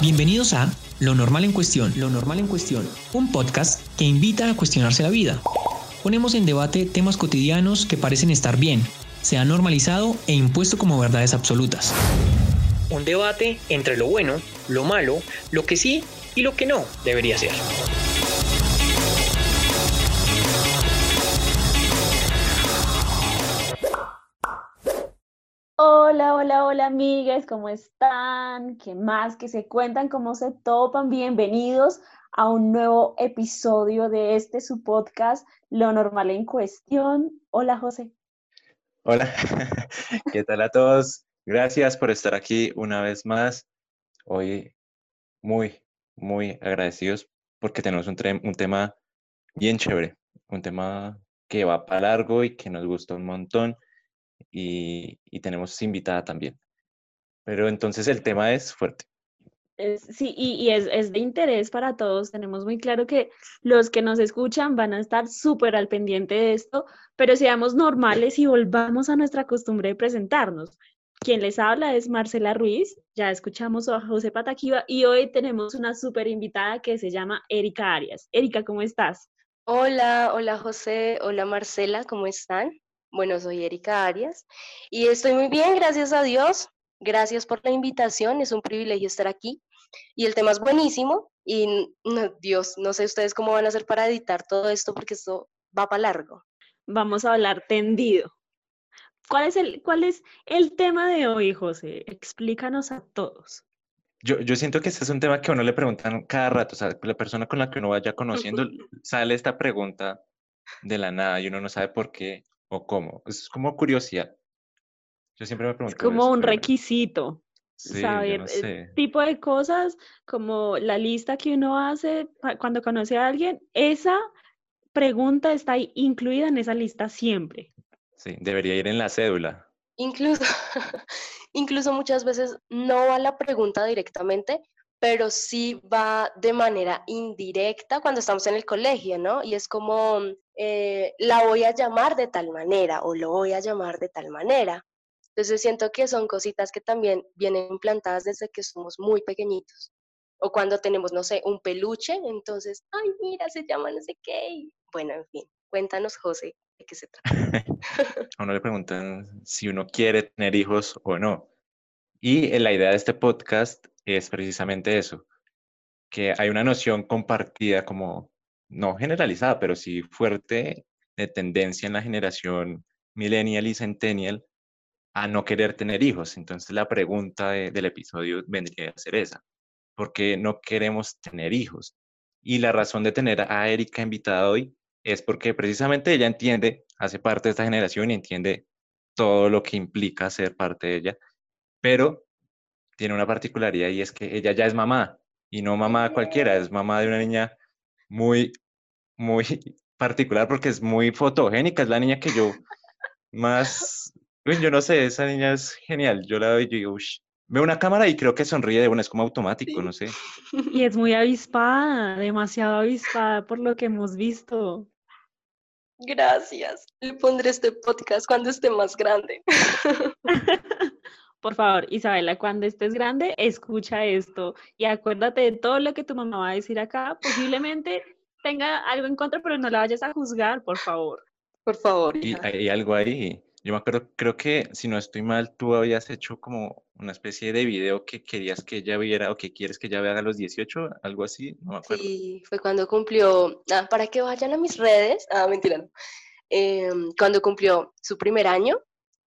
Bienvenidos a Lo Normal en Cuestión, Lo Normal en Cuestión, un podcast que invita a cuestionarse la vida. Ponemos en debate temas cotidianos que parecen estar bien, se han normalizado e impuesto como verdades absolutas. Un debate entre lo bueno, lo malo, lo que sí y lo que no debería ser. Amigas, ¿cómo están? ¿Qué más? ¿Qué se cuentan? ¿Cómo se topan? Bienvenidos a un nuevo episodio de este su podcast, Lo Normal en Cuestión. Hola, José. Hola, ¿qué tal a todos? Gracias por estar aquí una vez más. Hoy muy, muy agradecidos porque tenemos un, un tema bien chévere, un tema que va para largo y que nos gusta un montón y, tenemos invitada también. Pero entonces el tema es fuerte. sí, y, es, es, de interés para todos. Tenemos muy claro que los que nos escuchan van a estar súper al pendiente de esto, pero seamos normales y volvamos a nuestra costumbre de presentarnos. Quien les habla es Marcela Ruiz, ya escuchamos a José Pataquiva y hoy tenemos una súper invitada que se llama Erika Arias. Erika, ¿cómo estás? Hola, hola José, hola Marcela, ¿cómo están? Bueno, soy Erika Arias y estoy muy bien, gracias a Dios. Gracias por la invitación, es un privilegio estar aquí. Y el tema es buenísimo y Dios, no sé ustedes cómo van a hacer para editar todo esto porque esto va para largo. Vamos a hablar tendido. ¿Cuál es el, cuál es el tema de hoy, José? Explícanos a todos. Yo, yo siento que este es un tema que a uno le preguntan cada rato, o sea, la persona con la que uno vaya conociendo, sale esta pregunta de la nada y uno no sabe por qué ¿O cómo? Es como curiosidad. Yo siempre me pregunto. Es como un requisito. saber el tipo de cosas, como la lista que uno hace cuando conoce a alguien, esa pregunta está incluida en esa lista siempre. Sí, debería ir en la cédula. Incluso, incluso muchas veces no va la pregunta directamente, pero sí va de manera indirecta cuando estamos en el colegio, ¿no? Y es como, eh, la voy a llamar de tal manera o lo voy a llamar de tal manera. Entonces siento que son cositas que también vienen implantadas desde que somos muy pequeñitos. O cuando tenemos, no sé, un peluche, entonces, ay, mira, se llama no sé qué. Bueno, en fin, cuéntanos, José, de qué se trata. a uno le preguntan si uno quiere tener hijos o no. Y la idea de este podcast es precisamente eso, que hay una noción compartida como, no generalizada, pero sí fuerte de tendencia en la generación millennial y centennial a no querer tener hijos. Entonces la pregunta del episodio vendría a ser esa, ¿por qué no queremos tener hijos? Y la razón de tener a Erika invitada hoy es porque precisamente ella entiende, hace parte de esta generación y entiende todo lo que implica ser parte de ella, pero tiene una particularidad y es que ella ya es mamá y no mamá cualquiera, es mamá de una niña muy, muy particular porque es muy fotogénica, es la niña que yo más, yo no sé, esa niña es genial, yo la veo y digo, veo una cámara y creo que sonríe de una, es como automático, no sé. Y es muy avispada, demasiado avispada por lo que hemos visto. Gracias. Le pondré este podcast cuando esté más grande. Por favor, Isabela, cuando estés grande, escucha esto y acuérdate de todo lo que tu mamá va a decir acá. Posiblemente tenga algo en contra, pero no la vayas a juzgar, por favor. Por favor. Y hay algo ahí. Yo me acuerdo, creo que si no estoy mal, tú habías hecho como una especie de video que querías que ella viera o que quieres que ella vea a los 18, algo así, no me acuerdo. Sí, fue cuando cumplió, ah, para que vayan a mis redes, ah, mentira, no. Em, cuando cumplió su primer año,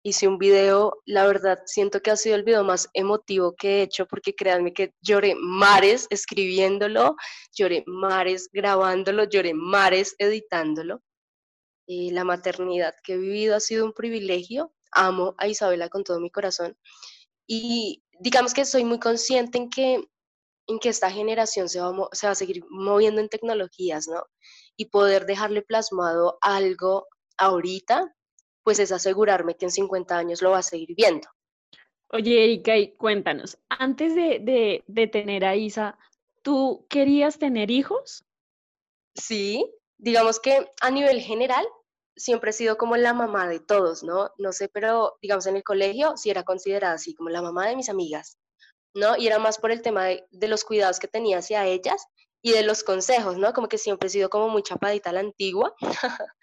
hice un video, la verdad siento que ha sido el video más emotivo que he hecho porque créanme que lloré mares escribiéndolo, lloré mares grabándolo, lloré mares editándolo. La maternidad que he vivido ha sido un privilegio. Amo a Isabela con todo mi corazón. Y digamos que soy muy consciente en que, en que esta generación se va, se va a seguir moviendo en tecnologías, ¿no? Y poder dejarle plasmado algo ahorita pues es asegurarme que en 50 años lo va a seguir viendo. Oye, Erika, y cuéntanos, antes de, de, tener a Isa, ¿tú querías tener hijos? Sí, digamos que a nivel general siempre he sido como la mamá de todos, ¿no? No sé, pero digamos en el colegio sí era considerada así como la mamá de mis amigas. ¿no? Y era más por el tema de, de los cuidados que tenía hacia ellas y de los consejos, ¿no? Como que siempre he sido como muy chapadita a la antigua.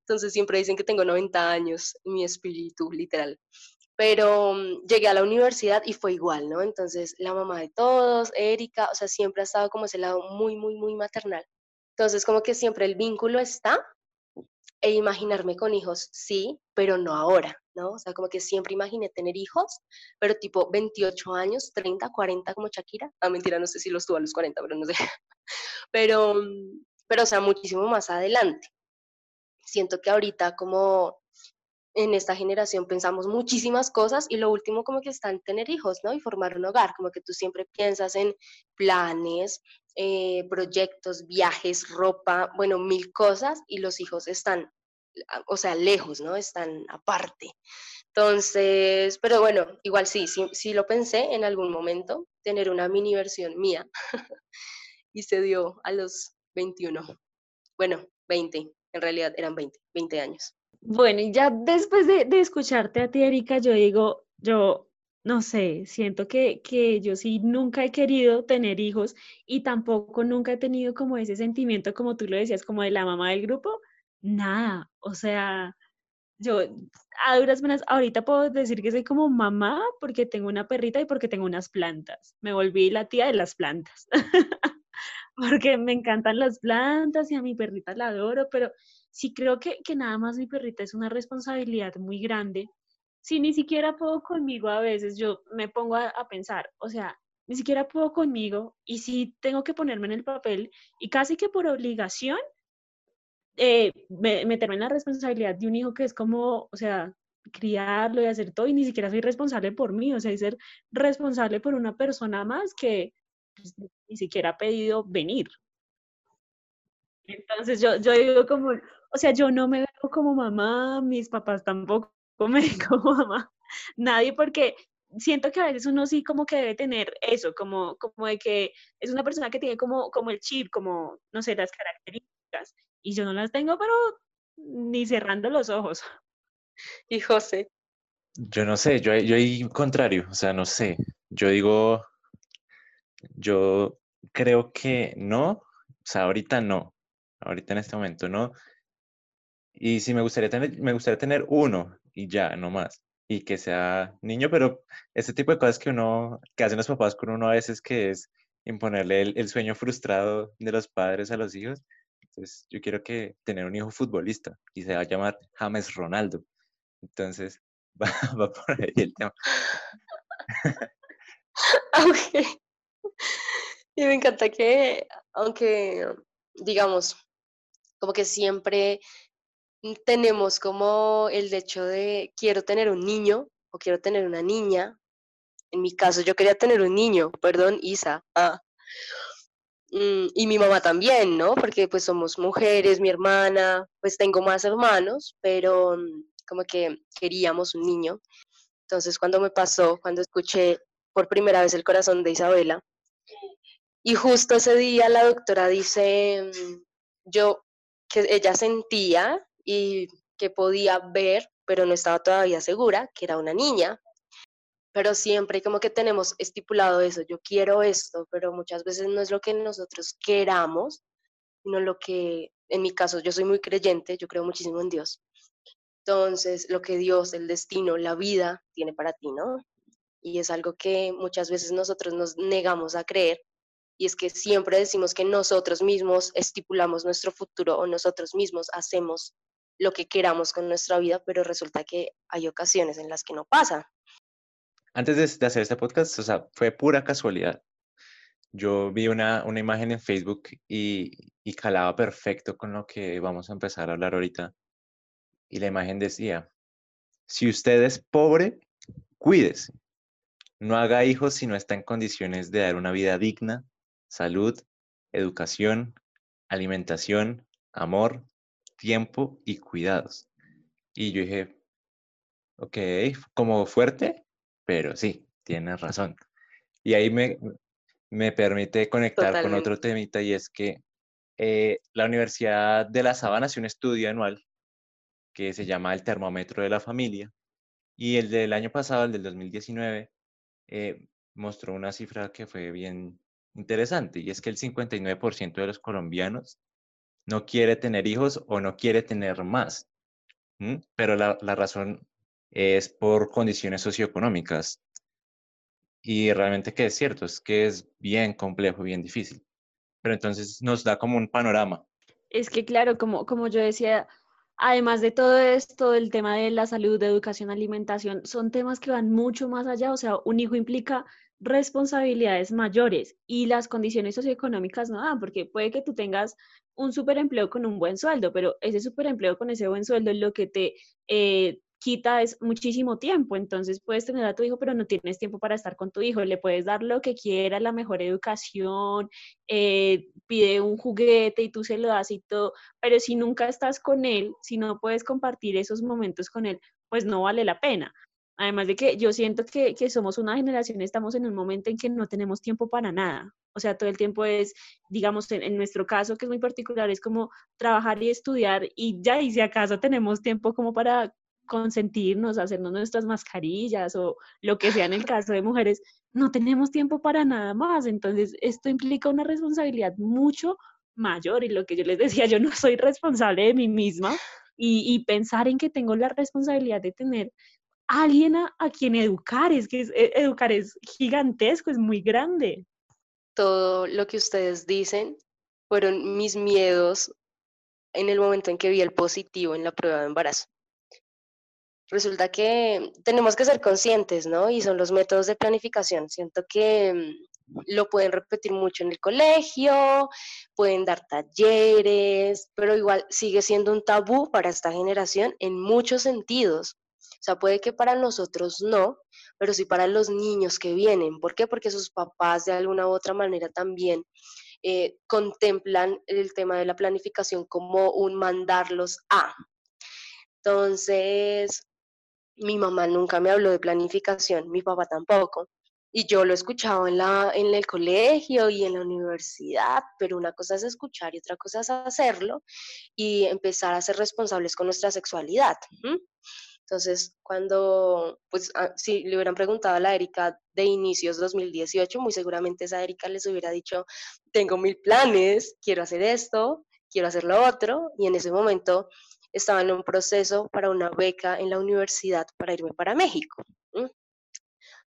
Entonces siempre dicen que tengo 90 años, mi espíritu, literal. Pero mm, llegué a la universidad y fue igual, ¿no? Entonces la mamá de todos, Erika, o sea, siempre ha estado como ese lado muy, muy, muy maternal. Entonces como que siempre el vínculo está e imaginarme con hijos, sí, pero no ahora, ¿no? O sea, como que siempre imaginé tener hijos, pero tipo 28 años, 30, 40 como Shakira. Ah, mentira, no sé si los tuvo a los 40, pero no sé. Pero, mm, pero o sea, muchísimo más adelante. Siento que ahorita como en esta generación pensamos muchísimas cosas y lo último como que está en tener hijos, ¿no? Y formar un hogar, como que tú siempre piensas en planes, eh, proyectos, viajes, ropa, bueno, mil cosas y los hijos están, o sea, lejos, ¿no? Están aparte. Entonces, pero bueno, igual sí, sí, sí lo pensé en algún momento, tener una mini versión mía y se dio a los 21. Bueno, 20, en realidad eran 20, 20 años. Bueno, y ya después de, de escucharte a ti, Erika, yo digo, yo no sé, siento que, que yo sí nunca he querido tener hijos y tampoco nunca he tenido como ese sentimiento, como tú lo decías, como de la mamá del grupo, nada, o sea, yo a duras penas ahorita puedo decir que soy como mamá porque tengo una perrita y porque tengo unas plantas, me volví la tía de las plantas. porque me encantan las plantas y a mi perrita la adoro, pero sí creo que, que nada más mi perrita es una responsabilidad muy grande. Si ni siquiera puedo conmigo a veces, yo me pongo a, pensar, o sea, ni siquiera puedo conmigo y si tengo que ponerme en el papel y casi que por obligación eh, meterme en la responsabilidad de un hijo que es como, o sea, criarlo y hacer todo y ni siquiera soy responsable por mí, o sea, ser responsable por una persona más que pues, ni siquiera ha pedido venir. Entonces yo, yo digo como, o sea, yo no me veo como mamá, mis papás tampoco me ven como mamá, nadie porque siento que a veces uno sí como que debe tener eso, como, como de que es una persona que tiene como, como el chip, como, no sé, las características, y yo no las tengo, pero ni cerrando los ojos. Y José. Yo no sé, yo, yo ahí contrario, o sea, no sé, yo digo, yo creo que no, o sea, ahorita no, ahorita en este momento no. Y sí me gustaría tener, me gustaría tener uno y ya, no más. Y que sea niño, pero ese tipo de cosas que uno, que hacen los papás con uno a veces que es imponerle el, sueño frustrado de los padres a los hijos. Entonces, yo quiero que tener un hijo futbolista y se va a llamar James Ronaldo. Entonces, va, va por ahí el tema. ok. Y me encanta que, aunque, digamos, como que siempre tenemos como el hecho de quiero tener un niño o quiero tener una niña. En mi caso, yo quería tener un niño, perdón, Isa. Ah. Mm, y mi mamá también, ¿no? Porque pues somos mujeres, mi hermana, pues tengo más hermanos, pero mm, como que queríamos un niño. Entonces, cuando me pasó, cuando escuché por primera vez el corazón de Isabela, y justo ese día la doctora dice, mm, yo, que ella sentía y que podía ver, pero no estaba todavía segura, que era una niña. Pero siempre como que tenemos estipulado eso, yo quiero esto, pero muchas veces no es lo que nosotros queramos, sino lo que, en mi caso, yo soy muy creyente, yo creo muchísimo en Dios. Entonces, lo que Dios, el destino, la vida tiene para ti, ¿no? Y es algo que muchas veces nosotros nos negamos a creer y es que siempre decimos que nosotros mismos estipulamos nuestro futuro o nosotros mismos hacemos lo que queramos con nuestra vida, pero resulta que hay ocasiones en las que no pasa. Antes de, hacer este podcast, o sea, fue pura casualidad. Yo vi una, una imagen en Facebook y, y calaba perfecto con lo que vamos a empezar a hablar ahorita. Y la imagen decía, si usted es pobre, cuídese. No haga hijos si no está en condiciones de dar una vida digna salud, educación, alimentación, amor, tiempo y cuidados. Y yo dije, ok, como fuerte, pero sí, tienes razón. Y ahí me, me permite conectar con otro temita y es que eh, la Universidad de La Sabana hace un estudio anual que se llama el termómetro de la familia y el del año pasado, el del 2019, eh, mostró una cifra que fue bien interesante y es que el 59% de los colombianos no quiere tener hijos o no quiere tener más, pero la, la razón es por condiciones socioeconómicas. Y realmente que es cierto, es que es bien complejo, bien difícil. Pero entonces nos da como un panorama. Es que claro, como, como yo decía, además de todo esto, el tema de la salud, de educación, alimentación, son temas que van mucho más allá. O sea, un hijo implica responsabilidades mayores y las condiciones socioeconómicas no dan, porque puede que tú tengas un superempleo con un buen sueldo, pero ese superempleo con ese buen sueldo es lo que te eh, quita es muchísimo tiempo, entonces puedes tener a tu hijo, pero no tienes tiempo para estar con tu hijo, le puedes dar lo que quiera, la mejor educación, eh, pide un juguete y tú se lo das y todo, pero si nunca estás con él, si no puedes compartir esos momentos con él, pues no vale la pena. Además de que yo siento que, que somos una generación, estamos en un momento en que no tenemos tiempo para nada. O sea, todo el tiempo es, digamos, en, en, nuestro caso, que es muy particular, es como trabajar y estudiar y ya, y si acaso tenemos tiempo como para consentirnos, hacernos nuestras mascarillas o lo que sea en el caso de mujeres, no tenemos tiempo para nada más. Entonces, esto implica una responsabilidad mucho mayor y lo que yo les decía, yo no soy responsable de mí misma y, pensar en que tengo la responsabilidad de tener alguien a, quien educar, es que e, educar es gigantesco, es muy grande. Todo lo que ustedes dicen fueron mis miedos en el momento en que vi el positivo en la prueba de embarazo resulta que tenemos que ser conscientes, ¿no? Y son los métodos de planificación. Siento que mm, lo pueden repetir mucho en el colegio, pueden dar talleres, pero igual sigue siendo un tabú para esta generación en muchos sentidos. O sea, puede que para nosotros no, pero sí para los niños que vienen. ¿Por qué? Porque sus papás de alguna u otra manera también eh, contemplan el tema de la planificación como un mandarlos a. Entonces, mi mamá nunca me habló de planificación, mi papá tampoco. Y yo lo he escuchado en, la, en el colegio y en la universidad, pero una cosa es escuchar y otra cosa es hacerlo y empezar a ser responsables con nuestra sexualidad. Entonces, cuando, pues, ah, si le hubieran preguntado a la Erika de inicios 2018, muy seguramente esa Erika les hubiera dicho, tengo mil planes, quiero hacer esto, quiero hacer lo otro, y en ese momento estaba en un proceso para una beca en la universidad para irme para México.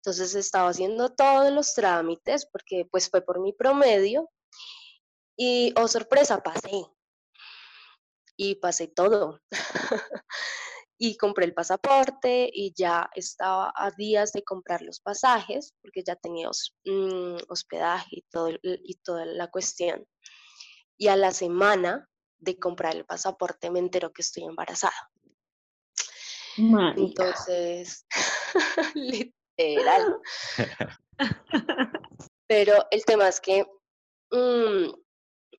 Entonces estaba haciendo todos los trámites porque pues fue por mi promedio y, oh sorpresa, pasé. Y pasé todo. y compré el pasaporte y ya estaba a días de comprar los pasajes porque ya tenía mm, hospedaje y, todo, y toda la cuestión. Y a la semana de comprar el pasaporte me entero que estoy embarazada. Entonces, literal. Pero el tema es que mm,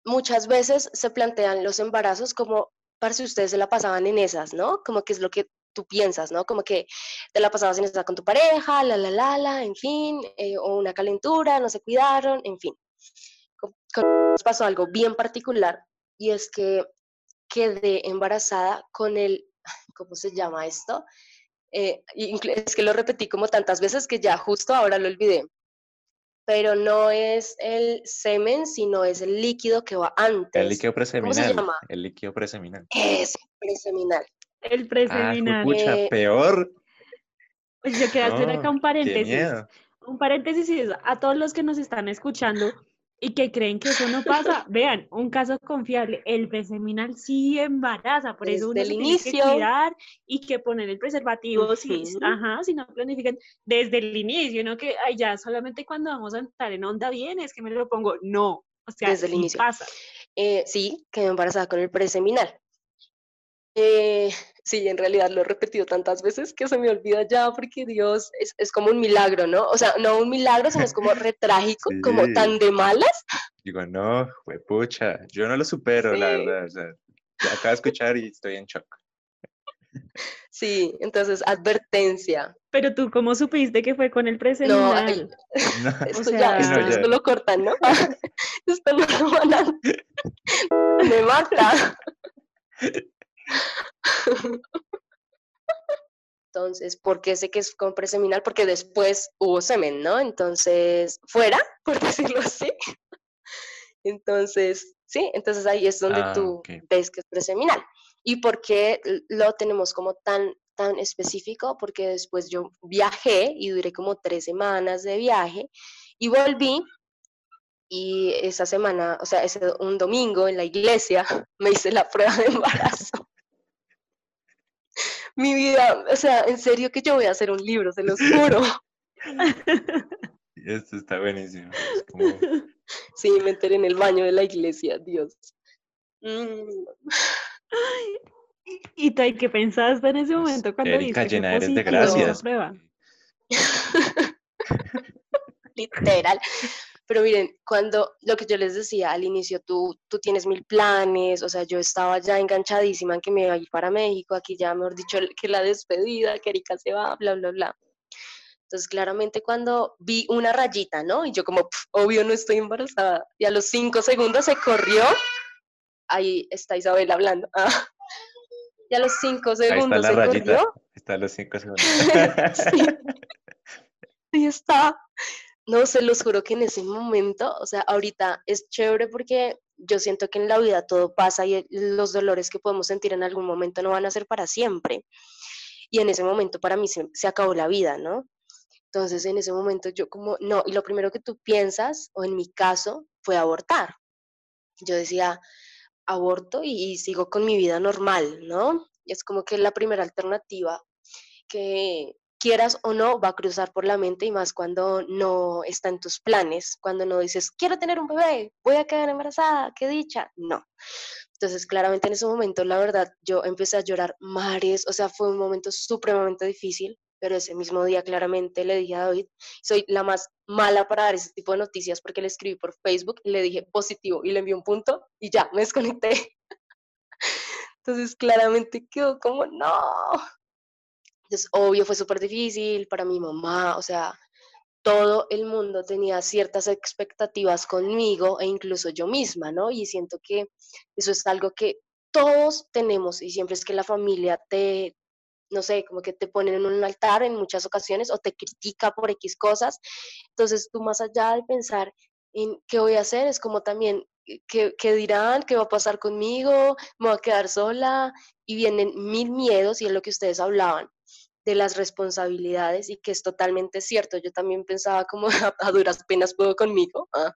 muchas veces se plantean los embarazos como para si ustedes se la pasaban en esas, ¿no? Como que es lo que tú piensas, ¿no? Como que te la pasabas en esa con tu pareja, la, la, la, la, en fin, eh, o una calentura, no se cuidaron, en fin. Nos pasó algo bien particular y es que quedé embarazada con el, ¿cómo se llama esto? Eh, es que lo repetí como tantas veces que ya justo ahora lo olvidé. Pero no es el semen, sino es el líquido que va antes. El líquido preseminal. ¿Cómo se llama? El líquido preseminal. Es preseminal. El ah, preseminal. Ah, eh, peor. Pues yo quiero hacer acá un paréntesis. Un paréntesis a todos los que nos están escuchando y que creen que eso no pasa, vean, un caso confiable, el preseminal sí embaraza, por eso uno se tiene que cuidar y que poner el preservativo, sí, ajá, si no planifican desde el inicio, no que ay, ya solamente cuando vamos a entrar en onda bien es que me lo pongo, no, o sea, desde el inicio. pasa. Eh, sí, quedé embarazada con el preseminal. Eh, sí, en realidad lo he repetido tantas veces que se me olvida ya porque Dios es, es como un milagro, ¿no? O sea, no un milagro, sino es como retrágico, como tan de malas. Digo, no, pucha, yo no lo supero, la verdad. O sea, acabo de escuchar y estoy en shock. Sí, entonces, advertencia. Pero tú, ¿cómo supiste que fue con el presente? No, esto ya, esto, lo cortan, ¿no? esto lo van a... Me mata. Entonces, ¿por qué sé que es con preseminal? Porque después hubo semen, ¿no? Entonces, fuera, por decirlo así. Entonces, sí, entonces ahí es donde Ah, tú ves que es preseminal. ¿Y por qué lo tenemos como tan, tan específico? Porque después yo viajé y duré como tres semanas de viaje y volví y esa semana, o sea, ese un domingo en la iglesia me hice la prueba de embarazo. Mi vida, o sea, en serio que yo voy a hacer un libro, se los juro. Esto está buenísimo. Es como, Sí, me enteré en el baño de la iglesia, Dios. Mm, ¿Y- ¿Y tú qué pensaste en ese pues, momento cuando Erika, viste que llena eres de gracias. prueba? literal. Pero miren, cuando lo que yo les decía al inicio, tú, tú tienes mil planes, o sea, yo estaba ya enganchadísima en que me iba a ir para México, aquí ya, mejor dicho, que la despedida, que Erika se va, bla, bla, bla. Entonces, claramente cuando vi una rayita, ¿no? Y yo como, "Pf, obvio, no estoy embarazada. Y a los cinco segundos se corrió. Ahí está Isabel hablando. ah. Y a los cinco ahí está segundos la se rayita. corrió. Está los cinco segundos. Sí. Ahí está. No, se los juro que en ese momento, o sea, ahorita es chévere porque yo siento que en la vida todo pasa y los dolores que podemos sentir en algún momento no van a ser para siempre. Y en ese momento para mí se, se acabó la vida, ¿no? Entonces en ese momento yo como, no, y lo primero que tú piensas, o en mi caso, fue abortar. Yo decía, aborto y, y sigo con mi vida normal, ¿no? Y es como que la primera alternativa que quieras o no va a cruzar por la mente y más cuando no está en tus planes, cuando no dices, quiero tener un bebé, voy a quedar embarazada, qué dicha, no. Entonces, claramente en ese momento, la verdad, yo empecé a llorar mares, o sea, fue un momento supremamente difícil, pero ese mismo día claramente le dije a David, soy la más mala para dar ese tipo de noticias porque le escribí por Facebook y le dije positivo y le envié un punto y ya, me desconecté. Entonces, claramente quedó como, no, entonces, obvio, fue súper difícil para mi mamá, o sea, todo el mundo tenía ciertas expectativas conmigo e incluso yo misma, ¿no? Y siento que eso es algo que todos tenemos y siempre es que la familia te, no sé, como que te ponen en un altar en muchas ocasiones o te critica por X cosas. Entonces, tú más allá de pensar en qué voy a hacer, es como también eh, qué, qué dirán, qué va a pasar conmigo, me voy a quedar sola y vienen mil miedos y es lo que ustedes hablaban de las responsabilidades y que es totalmente cierto. Yo también pensaba como a, duras penas puedo conmigo, ah,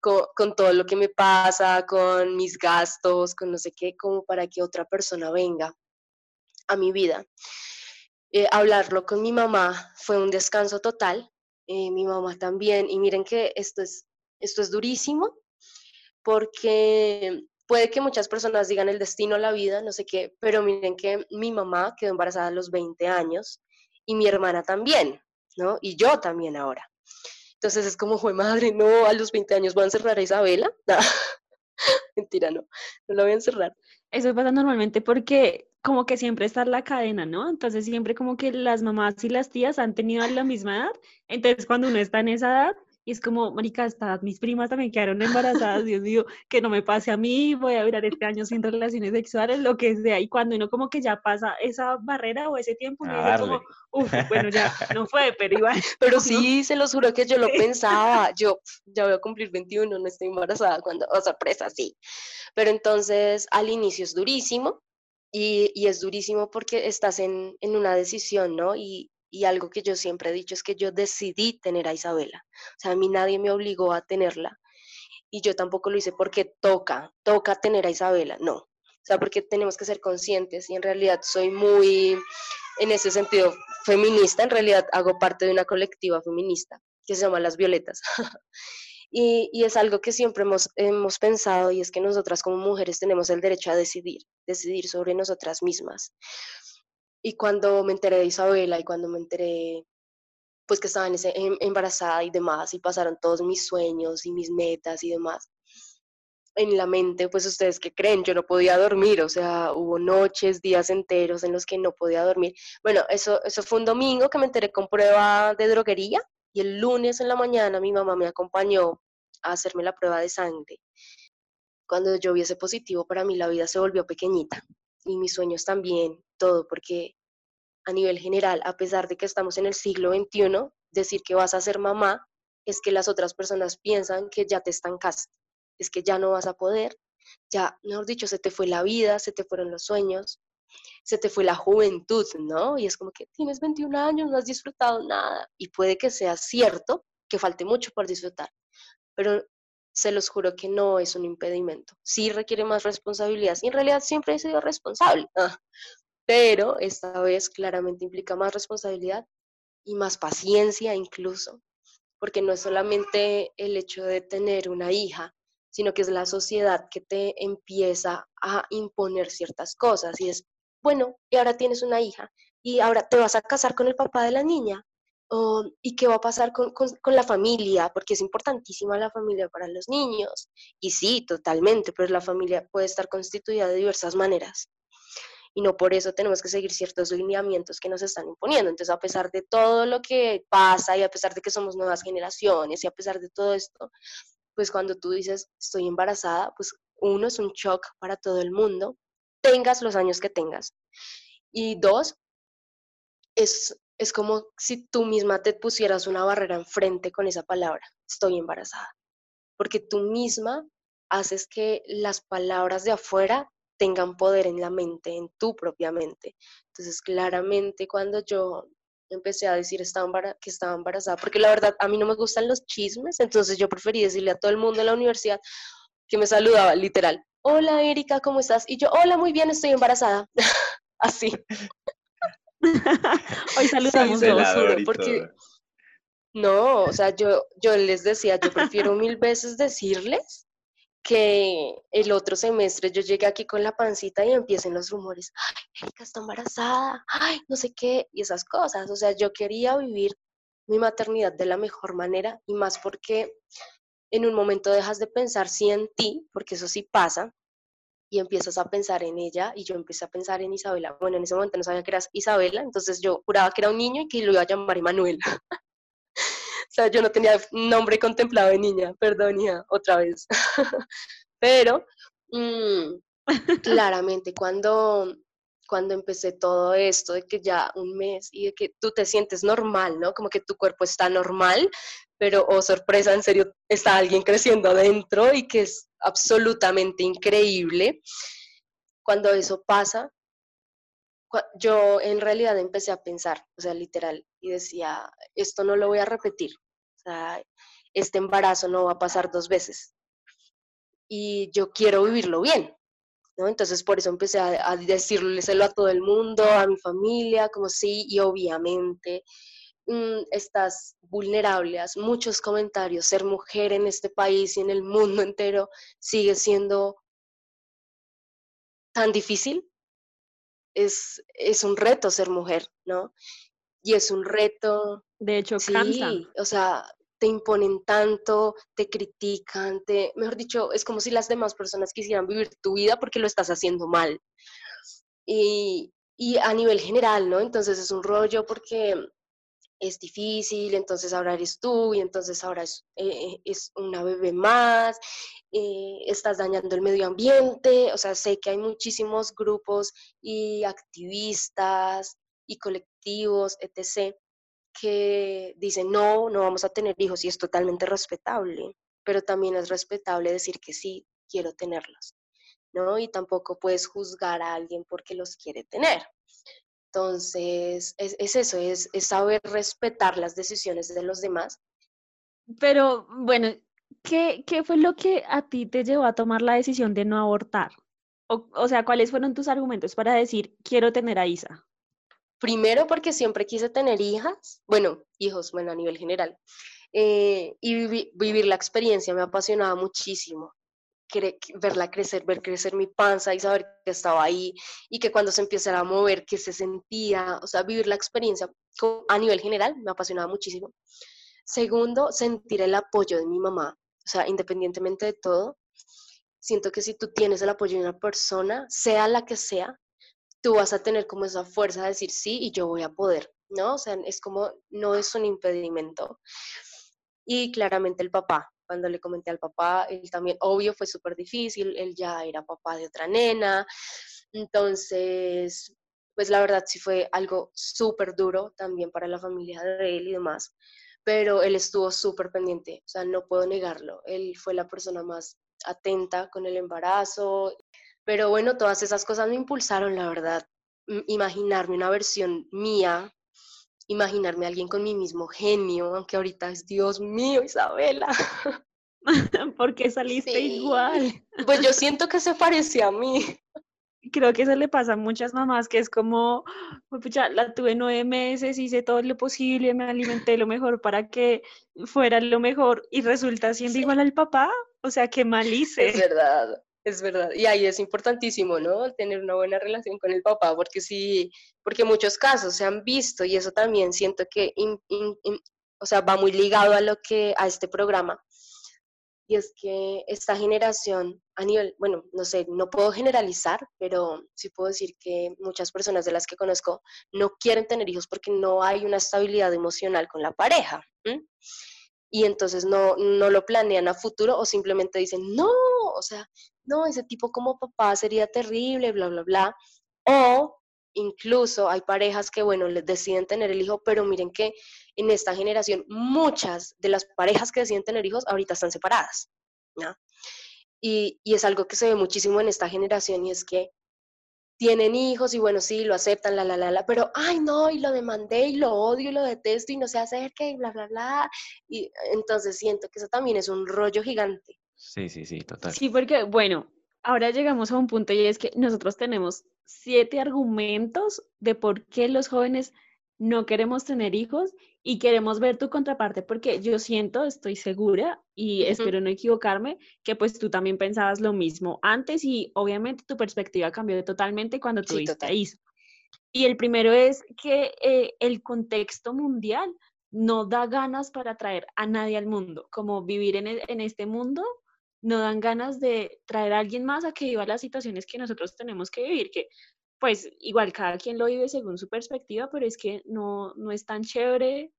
con, con, todo lo que me pasa, con mis gastos, con no sé qué, como para que otra persona venga a mi vida. Eh, hablarlo con mi mamá fue un descanso total, eh, mi mamá también, y miren que esto es, esto es durísimo, porque puede que muchas personas digan el destino, la vida, no sé qué, pero miren que mi mamá quedó embarazada a los 20 años y mi hermana también, ¿no? Y yo también ahora. Entonces es como, fue madre, no, a los 20 años voy a encerrar a Isabela. Mentira, no, no la voy a encerrar. Eso pasa normalmente porque como que siempre está la cadena, ¿no? Entonces siempre como que las mamás y las tías han tenido la misma edad. Entonces cuando uno está en esa edad, y es como, marica, hasta mis primas también quedaron embarazadas, Dios mío, que no me pase a mí, voy a durar este año sin relaciones sexuales, lo que sea. Y cuando uno como que ya pasa esa barrera o ese tiempo, uno dice como, uff, bueno, ya no fue, pero igual. Pero sí, ¿no? se los juro que yo lo pensaba. Yo ya voy a cumplir 21, no estoy embarazada cuando, oh, sorpresa, sí. Pero entonces al inicio es durísimo y, y es durísimo porque estás en, en una decisión, ¿no? Y, y algo que yo siempre he dicho es que yo decidí tener a Isabela. O sea, a mí nadie me obligó a tenerla. Y yo tampoco lo hice porque toca, toca tener a Isabela. No. O sea, porque tenemos que ser conscientes y en realidad soy muy, en ese sentido, feminista. En realidad hago parte de una colectiva feminista que se llama Las Violetas. y, y, es algo que siempre hemos, hemos pensado y es que nosotras como mujeres tenemos el derecho a decidir, decidir sobre nosotras mismas. Y cuando me enteré de Isabela y cuando me enteré pues que estaba en ese, em, embarazada y demás y pasaron todos mis sueños y mis metas y demás en la mente, pues ustedes que creen, yo no podía dormir, o sea, hubo noches, días enteros en los que no podía dormir. Bueno, eso, eso fue un domingo que me enteré con prueba de droguería y el lunes en la mañana mi mamá me acompañó a hacerme la prueba de sangre. Cuando yo vi ese positivo, para mí la vida se volvió pequeñita y mis sueños también, todo, porque a nivel general, a pesar de que estamos en el siglo XXI, decir que vas a ser mamá es que las otras personas piensan que ya te estancaste, es que ya no vas a poder, ya, mejor dicho, se te fue la vida, se te fueron los sueños, se te fue la juventud, ¿no? Y es como que tienes 21 años, no has disfrutado nada. Y puede que sea cierto, que falte mucho por disfrutar, pero se los juro que no es un impedimento. Sí requiere más responsabilidad. Y en realidad siempre he sido responsable, ah, pero esta vez claramente implica más responsabilidad y más paciencia incluso, porque no es solamente el hecho de tener una hija, sino que es la sociedad que te empieza a imponer ciertas cosas y es, bueno, y ahora tienes una hija y ahora te vas a casar con el papá de la niña. ¿Y qué va a pasar con, con, la familia? Porque es importantísima la familia para los niños. Y sí, totalmente, pero la familia puede estar constituida de diversas maneras y no por eso tenemos que seguir ciertos lineamientos que nos están imponiendo. Entonces, a pesar de todo lo que pasa y a pesar de que somos nuevas generaciones y a pesar de todo esto, pues cuando tú dices estoy embarazada, pues uno es un shock para todo el mundo, tengas los años que tengas. Y dos, es, es como si tú misma te pusieras una barrera enfrente con esa palabra, estoy embarazada, porque tú misma haces que las palabras de afuera tengan poder en la mente, en tu propia mente. Entonces, claramente cuando yo empecé a decir que estaba embarazada, porque la verdad a mí no me gustan los chismes, entonces yo preferí decirle a todo el mundo en la universidad que me saludaba, literal, hola Erika, ¿cómo estás? Y yo, hola, muy bien, estoy embarazada. Así. Hoy saludamos todos, porque... No, o sea, yo, yo les decía, yo prefiero mil veces decirles que el otro semestre yo llegué aquí con la pancita y empiecen los rumores, ay, Erika está embarazada, ay, no sé qué, y esas cosas. O sea, yo quería vivir mi maternidad de la mejor manera y más porque en un momento dejas de pensar sí en ti, porque eso sí pasa, y empiezas a pensar en ella y yo empecé a pensar en Isabela. Bueno, en ese momento no sabía que era Isabela, entonces yo juraba que era un niño y que lo iba a llamar Emanuel. O sea, yo no tenía nombre contemplado de niña, perdón, hija, otra vez. Pero mm, claramente cuando, cuando empecé todo esto, de que ya un mes y de que tú te sientes normal, ¿no? Como que tu cuerpo está normal, pero, oh sorpresa, en serio, está alguien creciendo adentro y que es absolutamente increíble. Cuando eso pasa, yo en realidad empecé a pensar, o sea, literal, y decía, esto no lo voy a repetir, o sea, este embarazo no va a pasar dos veces. Y yo quiero vivirlo bien, ¿no? Entonces por eso empecé a, a decirlo a todo el mundo, a mi familia, como sí, y obviamente mm, estás vulnerable, muchos comentarios, ser mujer en este país y en el mundo entero sigue siendo tan difícil, es, es un reto ser mujer, ¿no? Y es un reto. De hecho, sí, cansa. O sea, te imponen tanto, te critican, te, mejor dicho, es como si las demás personas quisieran vivir tu vida porque lo estás haciendo mal. Y, y a nivel general, ¿no? Entonces es un rollo porque es difícil, entonces ahora eres tú y entonces ahora es, eh, es una bebé más, eh, estás dañando el medio ambiente, o sea, sé que hay muchísimos grupos y activistas y colectivos, etc., que dicen, no, no vamos a tener hijos y es totalmente respetable, pero también es respetable decir que sí, quiero tenerlos, ¿no? Y tampoco puedes juzgar a alguien porque los quiere tener. Entonces, es, es eso, es, es, saber respetar las decisiones de los demás. Pero bueno, ¿qué, ¿qué, fue lo que a ti te llevó a tomar la decisión de no abortar? O, o sea, ¿cuáles fueron tus argumentos para decir, quiero tener a Isa? Primero porque siempre quise tener hijas, bueno, hijos, bueno, a nivel general. Eh, y vivir la experiencia me apasionaba muchísimo verla crecer, ver crecer mi panza y saber que estaba ahí y que cuando se empezara a mover, que se sentía, o sea, vivir la experiencia a nivel general me apasionaba muchísimo. Segundo, sentir el apoyo de mi mamá, o sea, independientemente de todo, siento que si tú tienes el apoyo de una persona, sea la que sea, tú vas a tener como esa fuerza de decir sí y yo voy a poder, ¿no? O sea, es como, no es un impedimento. Y claramente el papá, cuando le comenté al papá, él también, obvio, fue súper difícil, él ya era papá de otra nena, entonces pues la verdad sí fue algo súper duro también para la familia de él y demás, pero él estuvo súper pendiente, o sea, no puedo negarlo, él fue la persona más atenta con el embarazo, pero bueno, todas esas cosas me impulsaron, la verdad, imaginarme una versión mía, imaginarme a alguien con mi mismo genio, aunque ahorita es Dios mío, Isabela. ¿Por qué saliste igual? Pues yo siento que se parecía a mí. Creo que eso le pasa a muchas mamás, que es como, pucha, la tuve nueve meses, hice todo lo posible, me alimenté lo mejor para que fuera lo mejor y resulta siendo igual al papá. O sea, qué mal hice. Es verdad. Es verdad, y ahí es importantísimo, ¿no? Tener una buena relación con el papá, porque sí, porque muchos casos se han visto y eso también siento que, o sea, va muy ligado a lo que, a este programa. Y es que esta generación, a nivel, bueno, no sé, no puedo generalizar, pero sí puedo decir que muchas personas de las que conozco no quieren tener hijos porque no hay una estabilidad emocional con la pareja y entonces no, no lo planean a futuro o simplemente dicen, no, o sea, no, ese tipo como papá sería terrible, bla, bla, bla. O incluso hay parejas que, bueno, les deciden tener el hijo, pero miren que en esta generación muchas de las parejas que deciden tener hijos ahorita están separadas. Y, y es algo que se ve muchísimo en esta generación y es que tienen hijos y bueno, sí, lo aceptan, la, la, la, la, pero, ay, no, y lo demandé y lo odio y lo detesto y no se acerca y bla, bla, bla. Y entonces siento que eso también es un rollo gigante. Sí, sí, sí, total. Sí, porque, bueno, ahora llegamos a un punto y es que nosotros tenemos siete argumentos de por qué los jóvenes no queremos tener hijos y queremos ver tu contraparte porque yo siento, estoy segura y espero no equivocarme, que pues tú también pensabas lo mismo antes y obviamente tu perspectiva cambió totalmente cuando tuviste sí, Y el primero es que eh, el contexto mundial no da ganas para traer a nadie al mundo, como vivir en, e, en este mundo no dan ganas de traer a alguien más a que viva las situaciones que nosotros tenemos que vivir, que pues igual cada quien lo vive según su perspectiva, pero es que no, no es tan chévere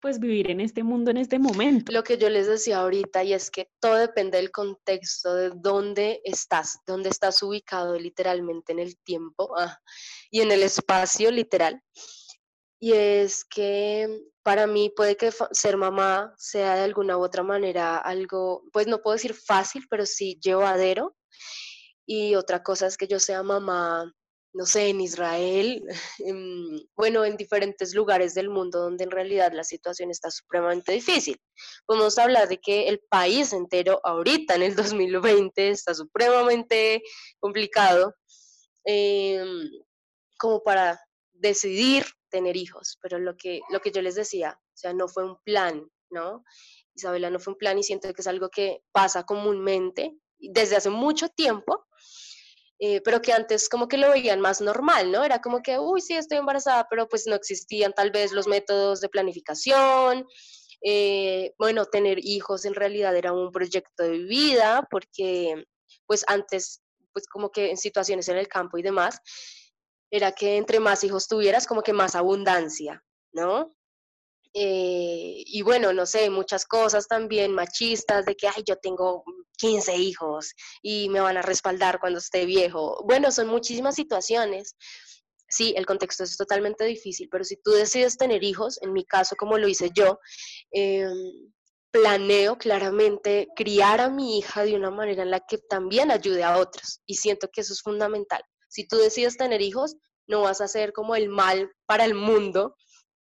pues vivir en este mundo en este momento. Lo que yo les decía ahorita y es que todo depende del contexto, de dónde estás, dónde estás ubicado literalmente en el tiempo ah, y en el espacio literal. Y es que para mí puede que ser mamá sea de alguna u otra manera algo, pues no puedo decir fácil, pero sí llevadero. Y otra cosa es que yo sea mamá no sé, en Israel, bueno, en diferentes lugares del mundo donde en realidad la situación está supremamente difícil. Podemos hablar de que el país entero ahorita en el 2020 está supremamente complicado em, como para decidir tener hijos, pero lo que, lo que yo les decía, o sea, no fue un plan, ¿no? Isabela no fue un plan y siento que es algo que pasa comúnmente desde hace mucho tiempo eh, pero que antes como que lo veían más normal, ¿no? Era como que, uy, sí, estoy embarazada, pero pues no existían tal vez los métodos de planificación. Eh, bueno, tener hijos en realidad era un proyecto de vida, porque pues antes, pues como que en situaciones en el campo y demás, era que entre más hijos tuvieras, como que más abundancia, ¿no? Eh, y bueno, no sé, muchas cosas también machistas de que, ay, yo tengo 15 hijos y me van a respaldar cuando esté viejo. Bueno, son muchísimas situaciones. Sí, el contexto es totalmente difícil, pero si tú decides tener hijos, en mi caso como lo hice yo, em, planeo claramente criar a mi hija de una manera en la que también ayude a otros y siento que eso es fundamental. Si tú decides tener hijos, no vas a ser como el mal para el mundo,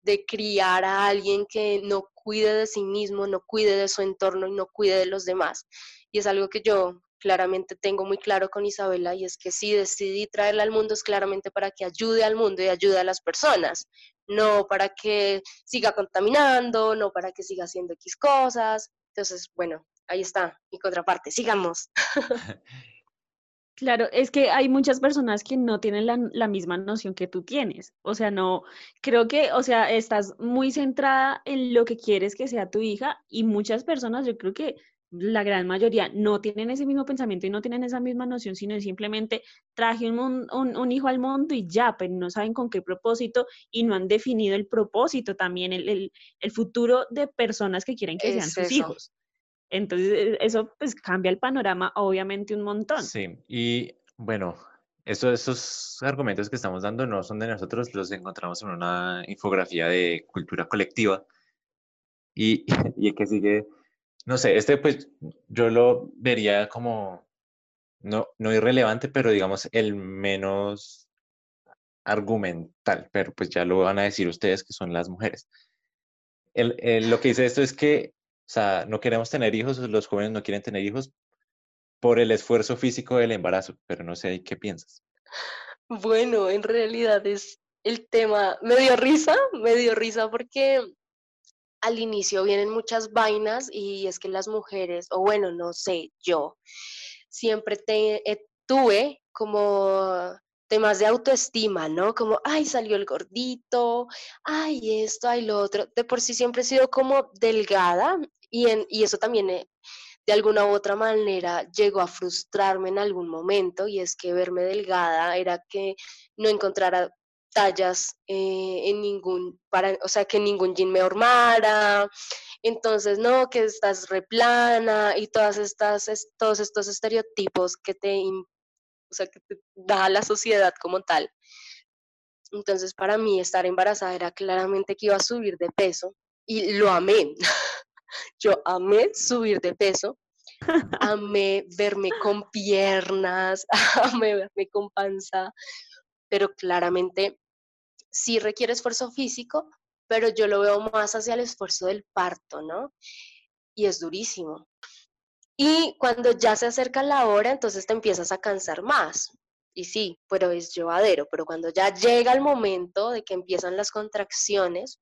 de criar a alguien que no cuide de sí mismo, no cuide de su entorno y no cuide de los demás. Y es algo que yo claramente tengo muy claro con Isabela y es que si decidí traerla al mundo es claramente para que ayude al mundo y ayude a las personas, no para que siga contaminando, no para que siga haciendo X cosas. Entonces, bueno, ahí está mi contraparte, sigamos. Claro, es que hay muchas personas que no tienen la, misma noción que tú tienes. O sea, no, creo que, o sea, estás muy centrada en lo que quieres que sea tu hija y muchas personas, yo creo que la gran mayoría no tienen ese mismo pensamiento y no tienen esa misma noción, sino simplemente traje un, un, hijo al mundo y ya, pero no saben con qué propósito y no han definido el propósito también, el, el, futuro de personas que quieren que sean sus hijos. Entonces, e, eso pues cambia el panorama obviamente un montón. Sí, y bueno, estos argumentos que estamos dando no son de nosotros, los encontramos en una infografía de cultura colectiva. Y, y el que sigue, no sé, este pues yo lo vería como no, no irrelevante, pero digamos el menos argumental, pero pues ya lo van a decir ustedes que son las mujeres. El, lo que dice esto es que, o sea, no queremos tener hijos, los jóvenes no quieren tener hijos por el esfuerzo físico del embarazo, pero no sé qué piensas. Bueno, en realidad es el tema, me dio risa, me dio risa porque al inicio vienen muchas vainas y es que las mujeres, o bueno, no sé, yo siempre te, eh, tuve como temas de autoestima, ¿no? Como, ay, salió el gordito, ay, esto, ay, lo otro. De por sí siempre he sido como delgada y, eso también eh, de alguna u otra manera llegó a frustrarme en algún momento y es que verme delgada era que no encontrara tallas eh, en ningún, para, o sea, que ningún jean me hormara, entonces, no, que estás replana y todas estas, todos estos estereotipos que te, o sea, que te da la sociedad como tal. Entonces, para mí estar embarazada era claramente que iba a subir de peso y lo amé. Yo amé subir de peso, amé verme con piernas, amé verme con panza, pero claramente sí requiere esfuerzo físico, pero yo lo veo más hacia el esfuerzo del parto, ¿no? Y es durísimo. Y cuando ya se acerca la hora, entonces te empiezas a cansar más. Y sí, pero es llevadero, pero cuando ya llega el momento de que empiezan las contracciones,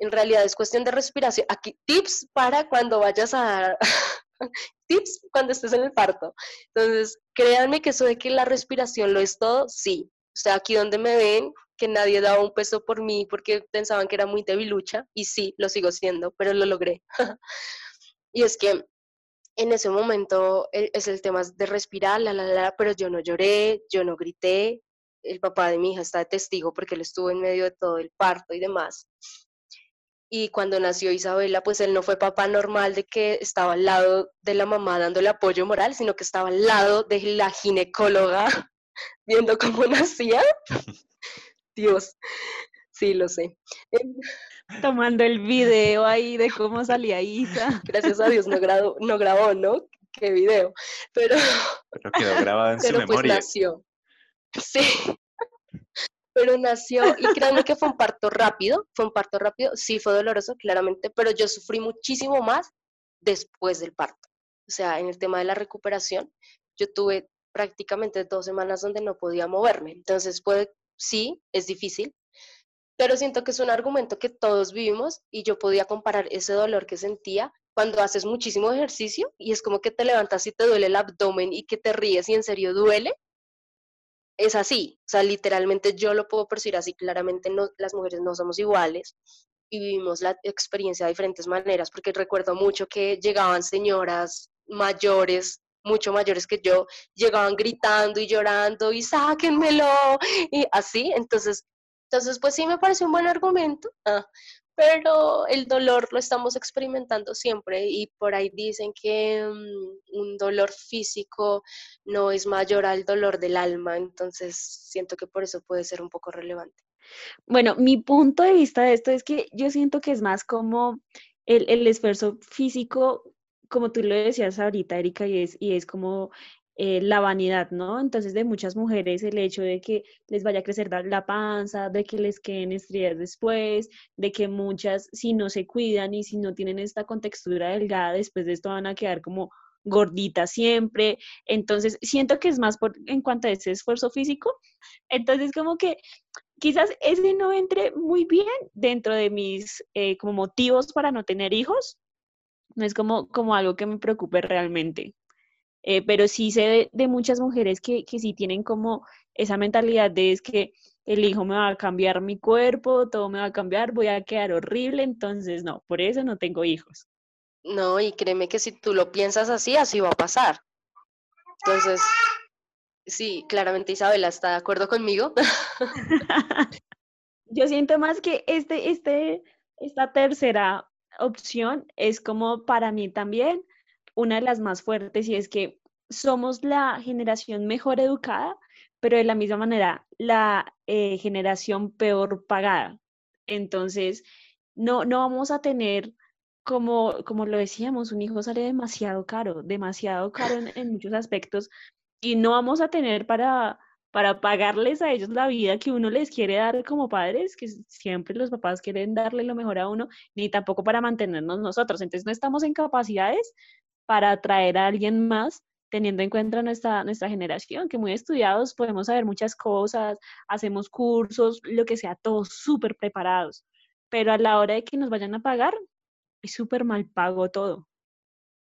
en realidad es cuestión de respiración. Aquí tips para cuando vayas a dar, tips cuando estés en el parto. Entonces, créanme que eso de que la respiración lo es todo, sí. O sea, aquí donde me ven, que nadie daba un peso por mí porque pensaban que era muy debilucha, y sí, lo sigo siendo, pero lo logré. y es que en ese momento e, es el tema de respirar, la, la, la, pero yo no lloré, yo no grité, el papá de mi hija está de testigo porque él estuvo en medio de todo el parto y demás. Y cuando nació Isabela, pues él no fue papá normal de que estaba al lado de la mamá dándole apoyo moral, sino que estaba al lado de la ginecóloga viendo cómo nacía. Dios, sí, lo sé. Tomando el video ahí de cómo salía Isa. Gracias a Dios no, grabó, no grabó, ¿no? Qué video. Pero, pero quedó grabado en su pues memoria. nació. Sí. Pero nació, y créanme que fue un parto rápido, fue un parto rápido, sí fue doloroso, claramente, pero yo sufrí muchísimo más después del parto. O sea, en el tema de la recuperación, yo tuve prácticamente dos semanas donde no podía moverme. Entonces, puede, sí, es difícil, pero siento que es un argumento que todos vivimos y yo podía comparar ese dolor que sentía cuando haces muchísimo ejercicio y es como que te levantas y te duele el abdomen y que te ríes y en serio duele. Es así, o sea, literalmente yo lo puedo percibir así, claramente no, las mujeres no somos iguales y vivimos la experiencia de diferentes maneras, porque recuerdo mucho que llegaban señoras mayores mucho mayores que yo, llegaban gritando y llorando y sáquenmelo y así, entonces entonces, pues sí me parece un buen argumento, ah, pero el dolor lo estamos experimentando siempre y por ahí dicen que mm, un dolor físico no es mayor al dolor del alma, entonces siento que por eso puede ser un poco relevante. Bueno, mi punto de vista de esto es que yo siento que es más como el, el esfuerzo físico, como tú lo decías ahorita, Erika, y es, y es como eh, la vanidad, ¿no? Entonces, de muchas mujeres, el hecho de que les vaya a crecer la panza, de que les queden estrías después, de que muchas, si no se cuidan y si no tienen esta contextura delgada, después de esto van a quedar como gorditas siempre. Entonces, siento que es más por, en cuanto a ese esfuerzo físico. Entonces, como que quizás ese no entre muy bien dentro de mis eh, como motivos para no tener hijos. No es como, como algo que me preocupe realmente. Eh, pero sí sé de, muchas mujeres que, que, sí tienen como esa mentalidad de es que el hijo me va a cambiar mi cuerpo, todo me va a cambiar, voy a quedar horrible, entonces no, por eso no tengo hijos. No, y créeme que si tú lo piensas así, así va a pasar. Entonces, sí, claramente Isabela está de acuerdo conmigo. Yo siento más que este, este, esta tercera opción es como para mí también una de las más fuertes y es que somos la generación mejor educada, pero de la misma manera la eh, generación peor pagada. Entonces, no, no vamos a tener, como, como lo decíamos, un hijo sale demasiado caro, demasiado caro en, muchos aspectos, y no vamos a tener para, para pagarles a ellos la vida que uno les quiere dar como padres, que siempre los papás quieren darle lo mejor a uno, ni tampoco para mantenernos nosotros. Entonces, no estamos en capacidades para atraer a alguien más teniendo en cuenta nuestra, nuestra generación, que muy estudiados podemos saber muchas cosas, hacemos cursos, lo que sea, todos súper preparados pero a la hora de que nos vayan a pagar, es súper mal pago todo.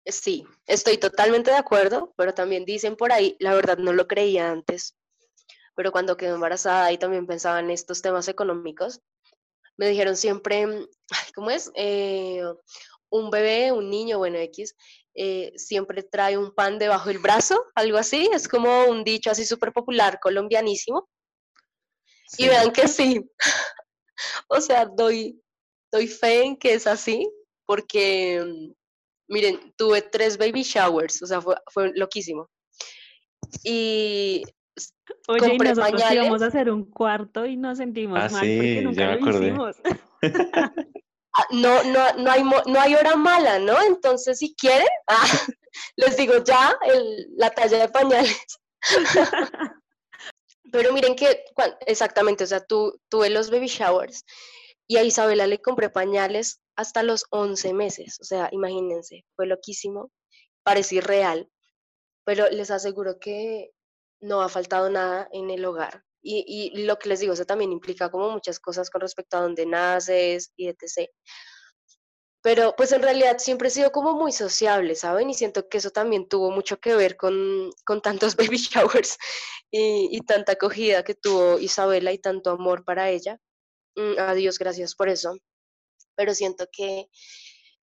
Sí, estoy totalmente de acuerdo, pero también dicen por ahí, la verdad no lo creía antes, pero cuando quedé embarazada y también pensaba en estos temas económicos, me dijeron siempre, ¿cómo es? Eh, un bebé, un niño, bueno, X, eh, siempre trae un pan debajo del brazo, algo así, es como un dicho así súper popular, colombianísimo. Y vean que sí, o sea, doy, doy fe en que es así, porque, mm, miren, tuve tres baby showers, o sea, fue, fue loquísimo. Y Oye, compré y nosotros pañales. íbamos a hacer un cuarto y nos sentimos ah, mal porque nunca lo hicimos. Ah, no, no, no, hay, no hay hora mala, ¿no? Entonces, si quieren, ah, les digo ya el, la talla de pañales. Pero miren que, exactamente, o sea, tú, tuve los baby showers y a Isabela le compré pañales hasta los 11 meses. O sea, imagínense, fue loquísimo, parecía real, pero les aseguro que no ha faltado nada en el hogar. Y, y lo que les digo, eso también implica como muchas cosas con respecto a dónde naces y etc. Pero pues en realidad siempre he sido como muy sociable, ¿saben? Y siento que eso también tuvo mucho que ver con, con tantos baby showers y, y, tanta acogida que tuvo Isabela y tanto amor para ella. Mm, a Dios gracias por eso. Pero siento que,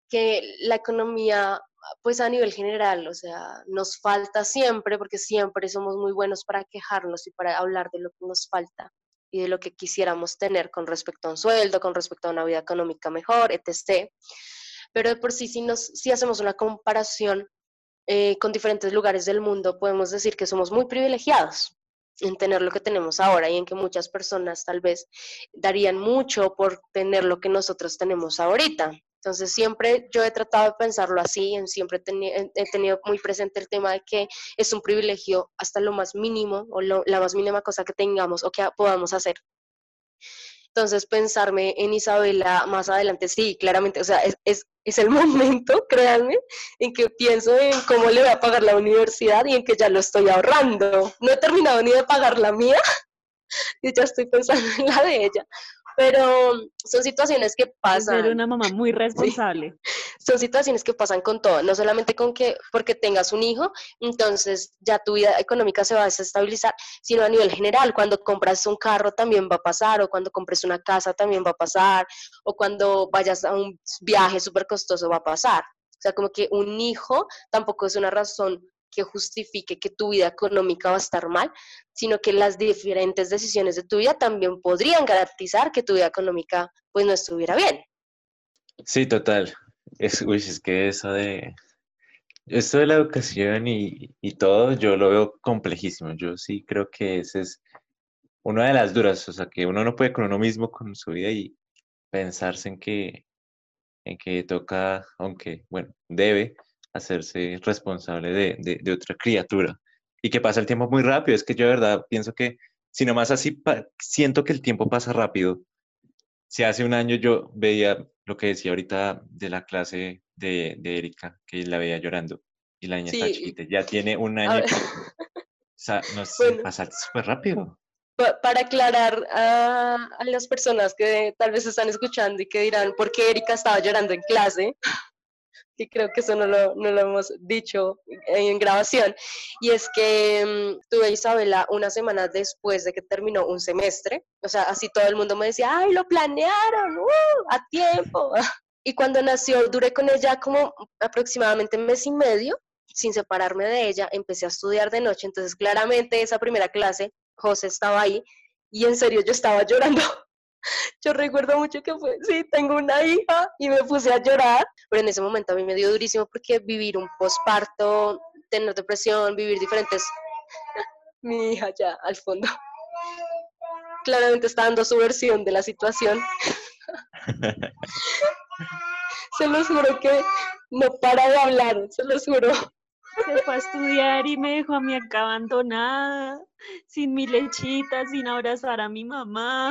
que la economía, pues a nivel general, o sea, nos falta siempre, porque siempre somos muy buenos para quejarnos y para hablar de lo que nos falta y de lo que quisiéramos tener con respecto a un sueldo, con respecto a una vida económica mejor, etc. Pero de por sí, si, nos, si hacemos una comparación eh, con diferentes lugares del mundo, podemos decir que somos muy privilegiados en tener lo que tenemos ahora y en que muchas personas tal vez darían mucho por tener lo que nosotros tenemos ahorita. Entonces siempre yo he tratado de pensarlo así, siempre he tenido muy presente el tema de que es un privilegio hasta lo más mínimo o la más mínima cosa que tengamos o que podamos hacer. Entonces pensarme en Isabela más adelante, sí, claramente, o sea, es, es, es el momento, créanme, en que pienso en cómo le voy a pagar la universidad y en que ya lo estoy ahorrando. No he terminado ni de pagar la mía y ya estoy pensando en la de ella pero son situaciones que pasan. Ser una mamá muy responsable. Son situaciones que pasan con todo, no solamente con que porque tengas un hijo, entonces ya tu vida económica se va a desestabilizar, sino a nivel general, cuando compras un carro también va a pasar, o cuando compres una casa también va a pasar, o cuando vayas a un viaje súper costoso va a pasar. O sea, como que un hijo tampoco es una razón que justifique que tu vida económica va a estar mal, sino que las diferentes decisiones de tu vida también podrían garantizar que tu vida económica pues no estuviera bien. Sí, total. Es, uy, es que eso de, esto de la educación y, y, todo, yo lo veo complejísimo. Yo sí creo que ese es una de las duras, o sea, que uno no puede con uno mismo, con su vida y pensarse en que, en que toca, aunque, bueno, debe hacerse responsable de, de, otra criatura y que pasa el tiempo muy rápido. Es que yo de verdad pienso que, si nomás así, siento que el tiempo pasa rápido. Si hace un año yo veía lo que decía ahorita de la clase de, de Erika, que la veía llorando y la niña está chiquita, ya tiene un año. o sea, no sé, pasa súper rápido. Para aclarar a, a, las personas que tal vez están escuchando y que dirán, ¿por qué Erika estaba llorando en clase? Que creo que eso no lo, no lo hemos dicho en grabación, y es que mm, tuve a Isabela una semana después de que terminó un semestre, o sea, así todo el mundo me decía, ay, lo planearon, uh, a tiempo. Y cuando nació, duré con ella como aproximadamente un mes y medio, sin separarme de ella, empecé a estudiar de noche, entonces claramente esa primera clase, José estaba ahí, y en serio yo estaba llorando yo recuerdo mucho que fue, sí, tengo una hija y me puse a llorar, pero en ese momento a mí me dio durísimo porque vivir un posparto, tener depresión, vivir diferentes Mi hija ya al fondo. Claramente está dando su versión de la situación. se lo juro que no para de hablar, se lo juro. Se fue a estudiar y me dejó a mí acá abandonada, sin mi lechita, sin abrazar a mi mamá.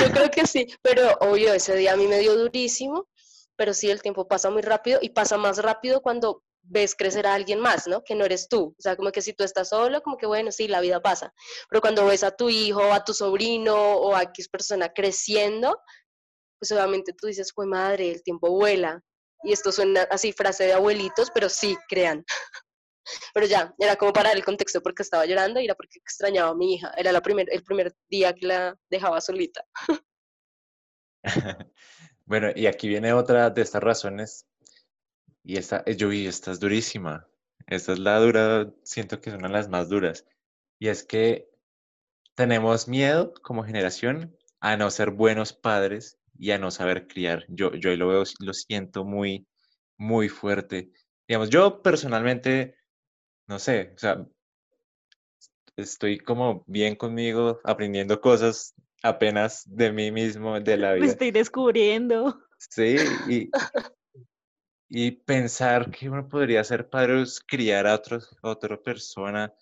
Yo creo que sí, pero obvio, ese día a mí me dio durísimo, pero sí, el tiempo pasa muy rápido y pasa más rápido cuando ves crecer a alguien más, ¿no? Que no eres tú. O sea, como que si tú estás solo, como que bueno, sí, la vida pasa. Pero cuando ves a tu hijo, a tu sobrino o a X persona creciendo, pues obviamente tú dices, pues madre, el tiempo vuela. Y esto suena así, frase de abuelitos, pero sí, crean. Pero ya, era como para el contexto porque estaba llorando y era porque extrañaba a mi hija. Era la primer, el primer día que la dejaba solita. bueno, y aquí viene otra de estas razones. Y esta, eh, yo vi, esta es durísima. Esta es la dura, siento que es una de las más duras. Y es que tenemos miedo como generación a no ser buenos padres y a no saber criar. Yo, yo lo veo, lo siento muy, muy fuerte. Digamos, yo personalmente, no sé, o sea, estoy como bien conmigo, aprendiendo cosas apenas de mí mismo, de la vida. Me estoy descubriendo. Sí, y, y pensar que uno podría ser padre criar a, otros, a otra persona,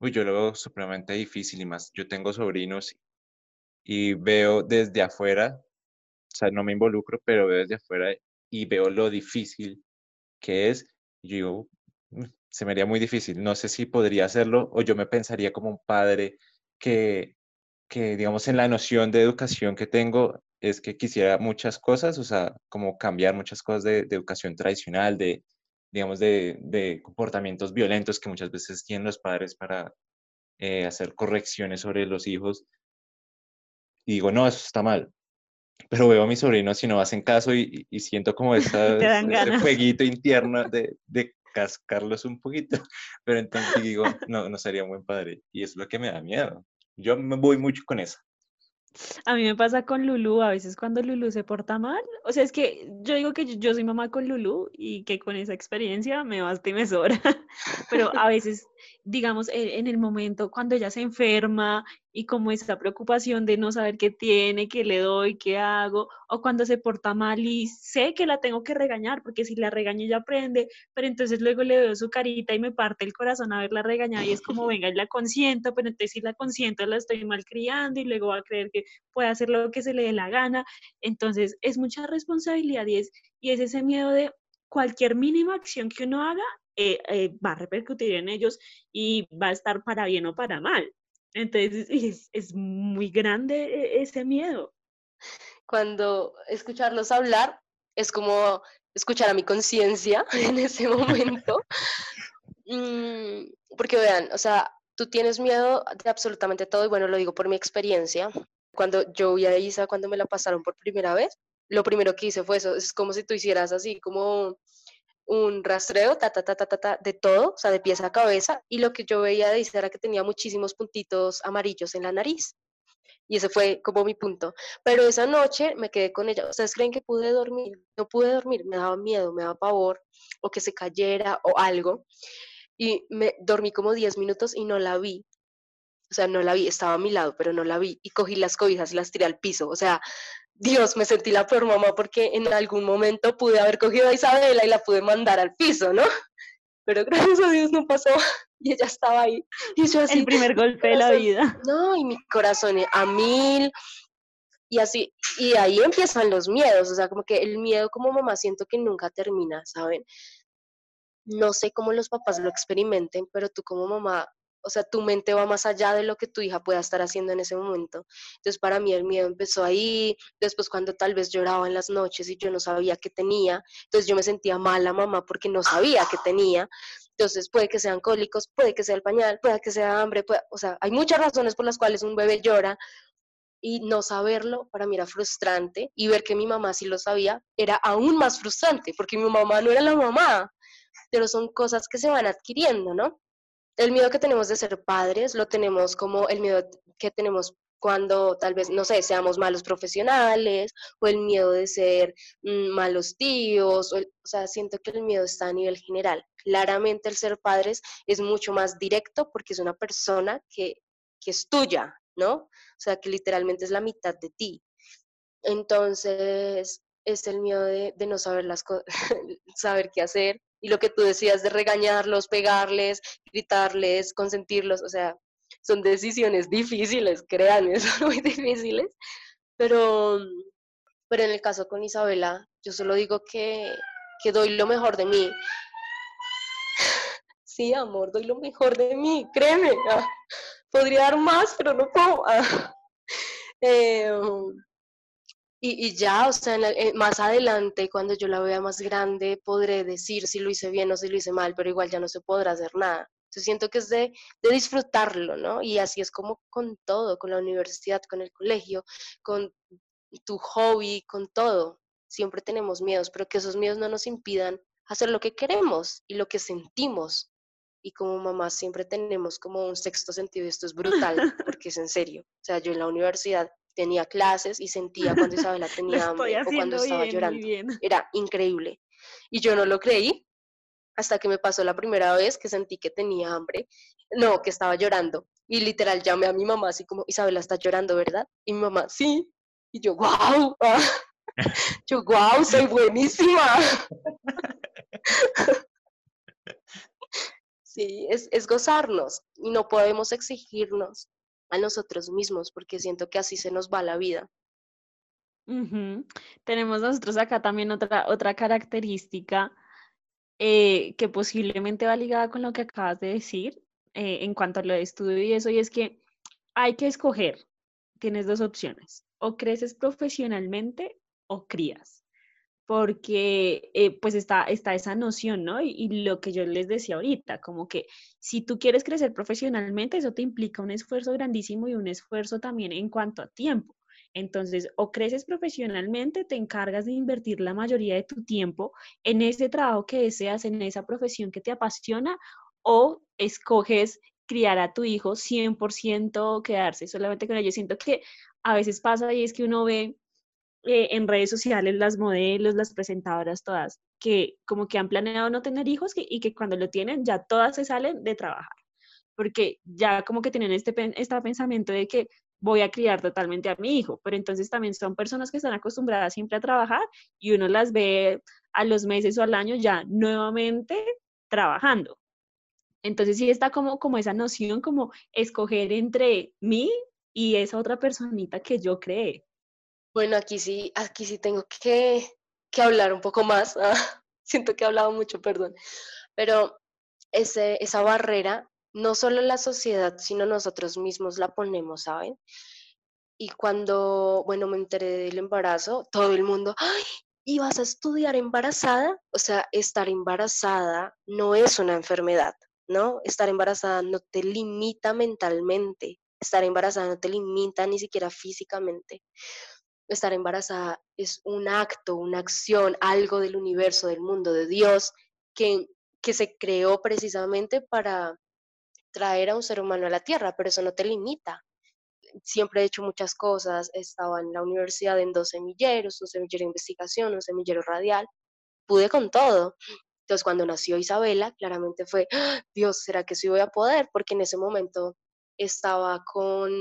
uy, yo lo veo supremamente difícil y más, yo tengo sobrinos y veo desde afuera o sea, no me involucro, pero veo desde afuera y veo lo difícil que es. Y yo digo, mm, se me haría muy difícil. No sé si podría hacerlo o yo me pensaría como un padre que, que, digamos, en la noción de educación que tengo es que quisiera muchas cosas, o sea, como cambiar muchas cosas de, educación tradicional, de, digamos, de, de, comportamientos violentos que muchas veces tienen los padres para eh, hacer correcciones sobre los hijos. Y digo, no, eso está mal pero veo a mis sobrinos si no hacen caso y, y siento como esa, ese jueguito interno de, de, cascarlos un poquito, pero entonces digo, no, no sería un buen padre y es lo que me da miedo. Yo me voy mucho con eso. A mí me pasa con Lulu, a veces cuando Lulu se porta mal, o sea, es que yo digo que yo soy mamá con Lulu y que con esa experiencia me basta y me sobra, pero a veces, digamos, e, en el momento cuando ella se enferma y como esa preocupación de no saber qué tiene, qué le doy, qué hago, o cuando se porta mal y sé que la tengo que regañar, porque si la regaño ella aprende, pero entonces luego le veo su carita y me parte el corazón a verla regañada y es como, venga, y la consiento, pero entonces si la consiento la estoy mal criando y luego va a creer que puede hacer lo que se le dé la gana, entonces es mucha responsabilidad y es, y es ese miedo de cualquier mínima acción que uno haga eh, eh, va a repercutir en ellos y va a estar para bien o para mal. Entonces es, es muy grande e, ese miedo. Cuando escucharlos hablar es como escuchar a mi conciencia en ese momento. Mm, porque vean, o sea, tú tienes miedo de absolutamente todo y bueno, lo digo por mi experiencia. Cuando yo vi a Isa, cuando me la pasaron por primera vez, lo primero que hice fue eso, es como si tú hicieras así como un rastreo, ta, ta, ta, ta, ta, de todo, o sea, de pieza a cabeza, y lo que yo veía de era que tenía muchísimos puntitos amarillos en la nariz. Y ese fue como mi punto. Pero esa noche me quedé con ella. ¿Ustedes creen que pude dormir? No pude dormir, me daba miedo, me daba pavor, o que se cayera o algo. Y me dormí como 10 minutos y no la vi. O sea, no la vi, estaba a mi lado, pero no la vi. Y cogí las cobijas y las tiré al piso. O sea, Dios, me sentí la peor mamá porque en algún momento pude haber cogido a Isabela y la pude mandar al piso, ¿no? Pero gracias a Dios no pasó y ella estaba ahí. Y yo así, El primer golpe de la vida. No, y mi corazón a mil. Y así, y ahí empiezan los miedos, o sea, como que el miedo como mamá siento que nunca termina, ¿saben? No sé cómo los papás lo experimenten, pero tú como mamá o sea, tu mente va más allá de lo que tu hija pueda estar haciendo en ese momento. Entonces, para mí el miedo empezó ahí, después cuando tal vez lloraba en las noches y yo no sabía qué tenía, entonces yo me sentía mala mamá porque no sabía qué tenía. Entonces, puede que sean cólicos, puede que sea el pañal, puede que sea hambre, o sea, hay muchas razones por las cuales un bebé llora y no saberlo para mí era frustrante y ver que mi mamá sí lo sabía era aún más frustrante porque mi mamá no era la mamá, pero son cosas que se van adquiriendo, ¿no? El miedo que tenemos de ser padres lo tenemos como el miedo que tenemos cuando tal vez, no sé, seamos malos profesionales o el miedo de ser mm, malos tíos, o, o sea, siento que el miedo está a nivel general. Claramente el ser padres es mucho más directo porque es una persona que, que es tuya, ¿no? O sea, que literalmente es la mitad de ti. Entonces, es el miedo de, no saber las cosas, saber qué hacer. Y lo que tú decías de regañarlos, pegarles, gritarles, consentirlos, o sea, son decisiones difíciles, créanme, son muy difíciles. Pero, pero en el caso con Isabela, yo solo digo que, que doy lo mejor de mí. Sí, amor, doy lo mejor de mí, créeme. Ah, podría dar más, pero no puedo. Em, y, ya, o sea, eh, más adelante, cuando yo la vea más grande, podré decir si lo hice bien o si lo hice mal, pero igual ya no se podrá hacer nada. Entonces siento que es de, de disfrutarlo, ¿no? Y así es como con todo, con la universidad, con el colegio, con tu hobby, con todo. Siempre tenemos miedos, pero que esos miedos no nos impidan hacer lo que queremos y lo que sentimos. Y como mamá siempre tenemos como un sexto sentido y esto es brutal, porque es en serio. O sea, yo en la universidad tenía clases y sentía cuando Isabela tenía hambre o cuando estaba llorando. Era increíble. Y yo no lo creí hasta que me pasó la primera vez que sentí que tenía hambre, no, que estaba llorando. Y literal llamé a mi mamá así como, Isabela está llorando, ¿verdad? Y mi mamá, sí. Y yo, wow. yo, wow, soy buenísima. sí, es, es gozarnos y no podemos exigirnos a nosotros mismos, porque siento que así se nos va la vida. Tenemos nosotros acá también otra, otra característica eh, que posiblemente va ligada con lo que acabas de decir eh, en cuanto a lo de estudio y eso, y es que hay que escoger. Tienes dos opciones, o creces profesionalmente o crías porque eh, pues está, está esa noción, ¿no? Y, lo que yo les decía ahorita, como que si tú quieres crecer profesionalmente, eso te implica un esfuerzo grandísimo y un esfuerzo también en cuanto a tiempo. Entonces, o creces profesionalmente, te encargas de invertir la mayoría de tu tiempo en ese trabajo que deseas, en esa profesión que te apasiona, o escoges criar a tu hijo 100% quedarse solamente con ello. Siento que a veces pasa y es que uno ve eh, en redes sociales las modelos, las presentadoras, todas, que como que han planeado no tener hijos y que cuando lo tienen ya todas se salen de trabajar, porque ya como que tienen este, este pensamiento de que voy a criar totalmente a mi hijo, pero entonces también son personas que están acostumbradas siempre a trabajar y uno las ve a los meses o al año ya nuevamente trabajando. Entonces sí está como, como esa noción, como escoger entre mí y esa otra personita que yo creé. Bueno, aquí sí, aquí sí tengo que, hablar un poco más. siento que he hablado mucho, perdón. Pero ese, esa barrera, no solo la sociedad, sino nosotros mismos la ponemos, ¿saben? Y cuando, bueno, me enteré del embarazo, todo el mundo, ¡ay! ¿Y vas a estudiar embarazada? O sea, estar embarazada no es una enfermedad, ¿no? Estar embarazada no te limita mentalmente, estar embarazada no te limita ni siquiera físicamente estar embarazada es un acto, una acción, algo del universo, del mundo, de Dios, que, que se creó precisamente para traer a un ser humano a la tierra, pero eso no te limita. Siempre he hecho muchas cosas, estaba en la universidad en dos semilleros, un semillero de investigación, un semillero radial, pude con todo. Entonces cuando nació Isabela, claramente fue, ¡Ah! Dios, ¿será que sí voy a poder? Porque en ese momento estaba con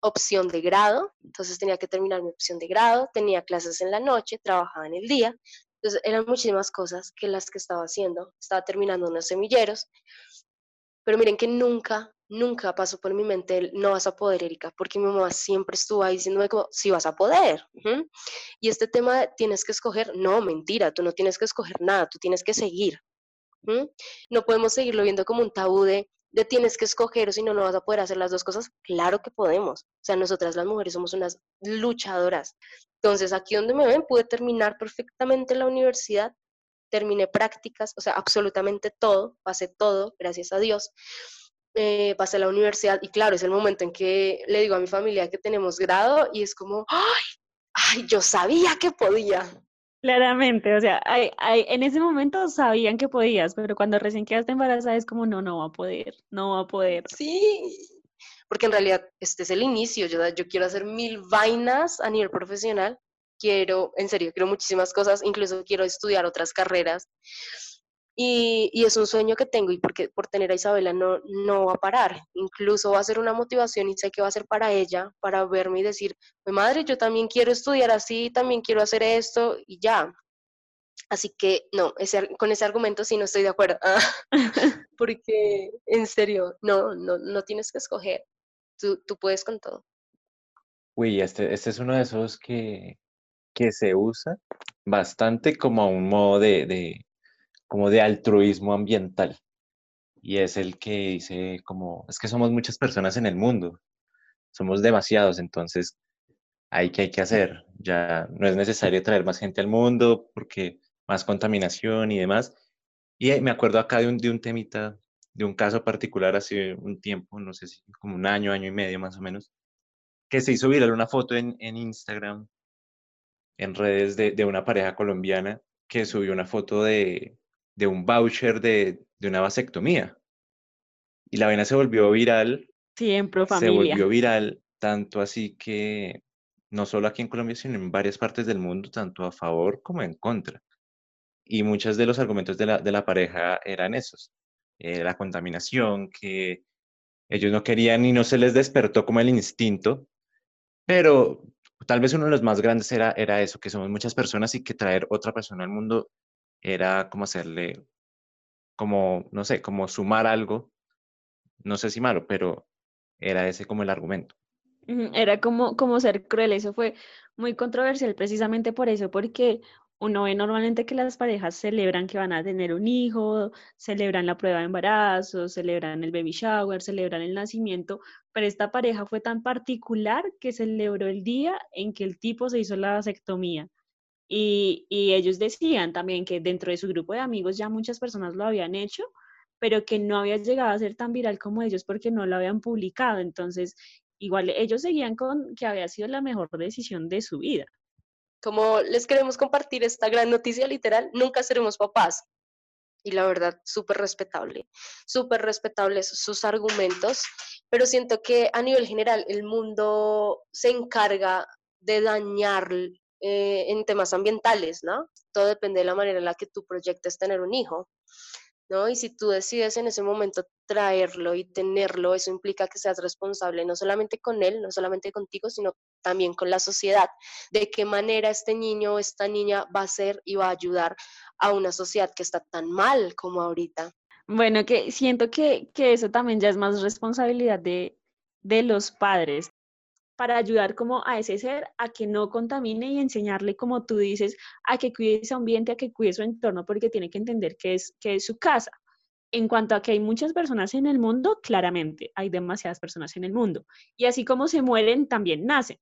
opción de grado, entonces tenía que terminar mi opción de grado, tenía clases en la noche, trabajaba en el día, entonces eran muchísimas cosas que las que estaba haciendo, estaba terminando unos semilleros, pero miren que nunca, nunca pasó por mi mente no vas a poder, Erika, porque mi mamá siempre estuvo ahí diciéndome como, sí vas a poder. Y este tema tienes que escoger, no, mentira, tú no tienes que escoger nada, tú tienes que seguir. No podemos seguirlo viendo como un tabú de de tienes que escoger o si no, no vas a poder hacer las dos cosas, claro que podemos. O sea, nosotras las mujeres somos unas luchadoras. Entonces, aquí donde me ven, pude terminar perfectamente la universidad, terminé prácticas, o sea, absolutamente todo, pasé todo, gracias a Dios. Eh, pasé a la universidad y claro, es el momento en que le digo a mi familia que tenemos grado y es como, ay, ay, yo sabía que podía. Claramente, o sea, en ese momento sabían que podías, pero cuando recién quedaste embarazada es como, no, no va a poder, no va a poder. Sí, porque en realidad este es el inicio, yo, yo quiero hacer mil vainas a nivel profesional, quiero, en serio, quiero muchísimas cosas, incluso quiero estudiar otras carreras. Y, es un sueño que tengo y porque por tener a Isabela no, no va a parar. Incluso va a ser una motivación y sé que va a ser para ella, para verme y decir, mi madre, yo también quiero estudiar así, también quiero hacer esto y ya. Así que no, ese, con ese argumento sí no estoy de acuerdo. porque en serio, no, no, no tienes que escoger. Tú, tú puedes con todo. Uy, este, este es uno de esos que, que se usa bastante como un modo de, como de altruismo ambiental. Y es el que dice como, es que somos muchas personas en el mundo, somos demasiados, entonces hay que hay que hacer. Ya no es necesario traer más gente al mundo porque más contaminación y demás. Y me acuerdo acá de un, de un temita, de un caso particular hace un tiempo, no sé si como un año, año y medio más o menos, que se hizo viral una foto en, en Instagram en redes de, de, una pareja colombiana que subió una foto de, de un voucher de, de, una vasectomía. Y la vena se volvió viral. Siempre Se volvió viral, tanto así que no solo aquí en Colombia, sino en varias partes del mundo, tanto a favor como en contra. Y muchos de los argumentos de la, de la pareja eran esos. Eh, la contaminación, que ellos no querían y no se les despertó como el instinto, pero tal vez uno de los más grandes era, era eso, que somos muchas personas y que traer otra persona al mundo era como hacerle, como, no sé, como sumar algo, no sé si malo, pero era ese como el argumento. Era como, como ser cruel, eso fue muy controversial precisamente por eso, porque uno ve normalmente que las parejas celebran que van a tener un hijo, celebran la prueba de embarazo, celebran el baby shower, celebran el nacimiento, pero esta pareja fue tan particular que celebró el día en que el tipo se hizo la vasectomía. Y, ellos decían también que dentro de su grupo de amigos ya muchas personas lo habían hecho, pero que no había llegado a ser tan viral como ellos porque no lo habían publicado. Entonces, igual ellos seguían con que había sido la mejor decisión de su vida como les queremos compartir esta gran noticia literal, nunca seremos papás. Y la verdad, súper respetable, súper respetables sus argumentos, pero siento que a nivel general el mundo se encarga de dañar eh, en temas ambientales, ¿no? Todo depende de la manera en la que tú proyectes tener un hijo. ¿no? Y si tú decides en ese momento traerlo y tenerlo, eso implica que seas responsable no solamente con él, no solamente contigo, sino también con la sociedad. De qué manera este niño o esta niña va a ser y va a ayudar a una sociedad que está tan mal como ahorita. Bueno, que siento que, que eso también ya es más responsabilidad de, de los padres para ayudar como a ese ser a que no contamine y enseñarle, como tú dices, a que cuide su ambiente, a que cuide su entorno, porque tiene que entender que es, que es su casa. En cuanto a que hay muchas personas en el mundo, claramente hay demasiadas personas en el mundo. Y así como se mueren, también nacen.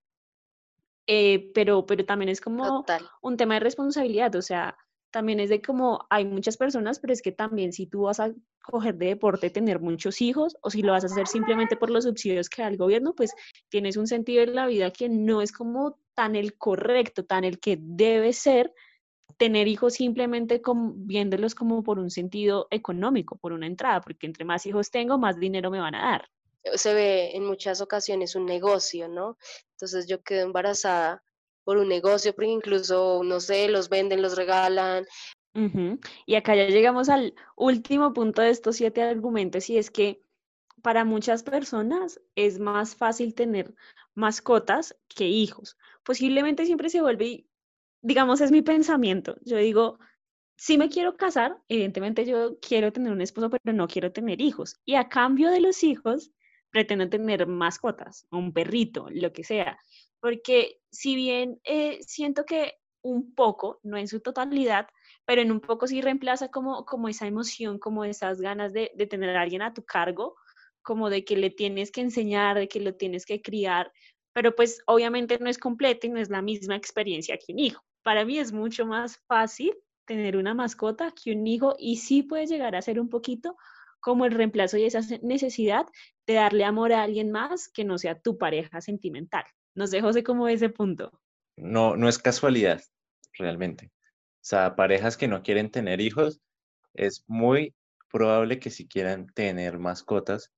Eh, pero, pero también es como un tema de responsabilidad, o sea, también es de como hay muchas personas, pero es que también si tú vas a coger de deporte tener muchos hijos o si lo vas a hacer simplemente por los subsidios que da el gobierno, pues tienes un sentido en la vida que no es como tan el correcto, tan el que debe ser tener hijos simplemente como, viéndolos como por un sentido económico, por una entrada, porque entre más hijos tengo, más dinero me van a dar. Se ve en muchas ocasiones un negocio, ¿no? Entonces yo quedo embarazada por un negocio, porque incluso, no sé, los venden, los regalan. Y acá ya llegamos al último punto de estos siete argumentos y es que para muchas personas es más fácil tener mascotas que hijos. Posiblemente siempre se vuelve, digamos, es mi pensamiento. Yo digo, si me quiero casar, evidentemente yo quiero tener un esposo, pero no quiero tener hijos. Y a cambio de los hijos, pretendo tener mascotas, un perrito, lo que sea porque si bien eh, siento que un poco, no en su totalidad, pero en un poco sí reemplaza como, como esa emoción, como esas ganas de, de tener a alguien a tu cargo, como de que le tienes que enseñar, de que lo tienes que criar, pero pues obviamente no es completa y no es la misma experiencia que un hijo. Para mí es mucho más fácil tener una mascota que un hijo y sí puede llegar a ser un poquito como el reemplazo y esa necesidad de darle amor a alguien más que no sea tu pareja sentimental. No sé, José, cómo ese punto. No, no es casualidad, realmente. O sea, parejas que no quieren tener hijos, es muy probable que si quieran tener mascotas.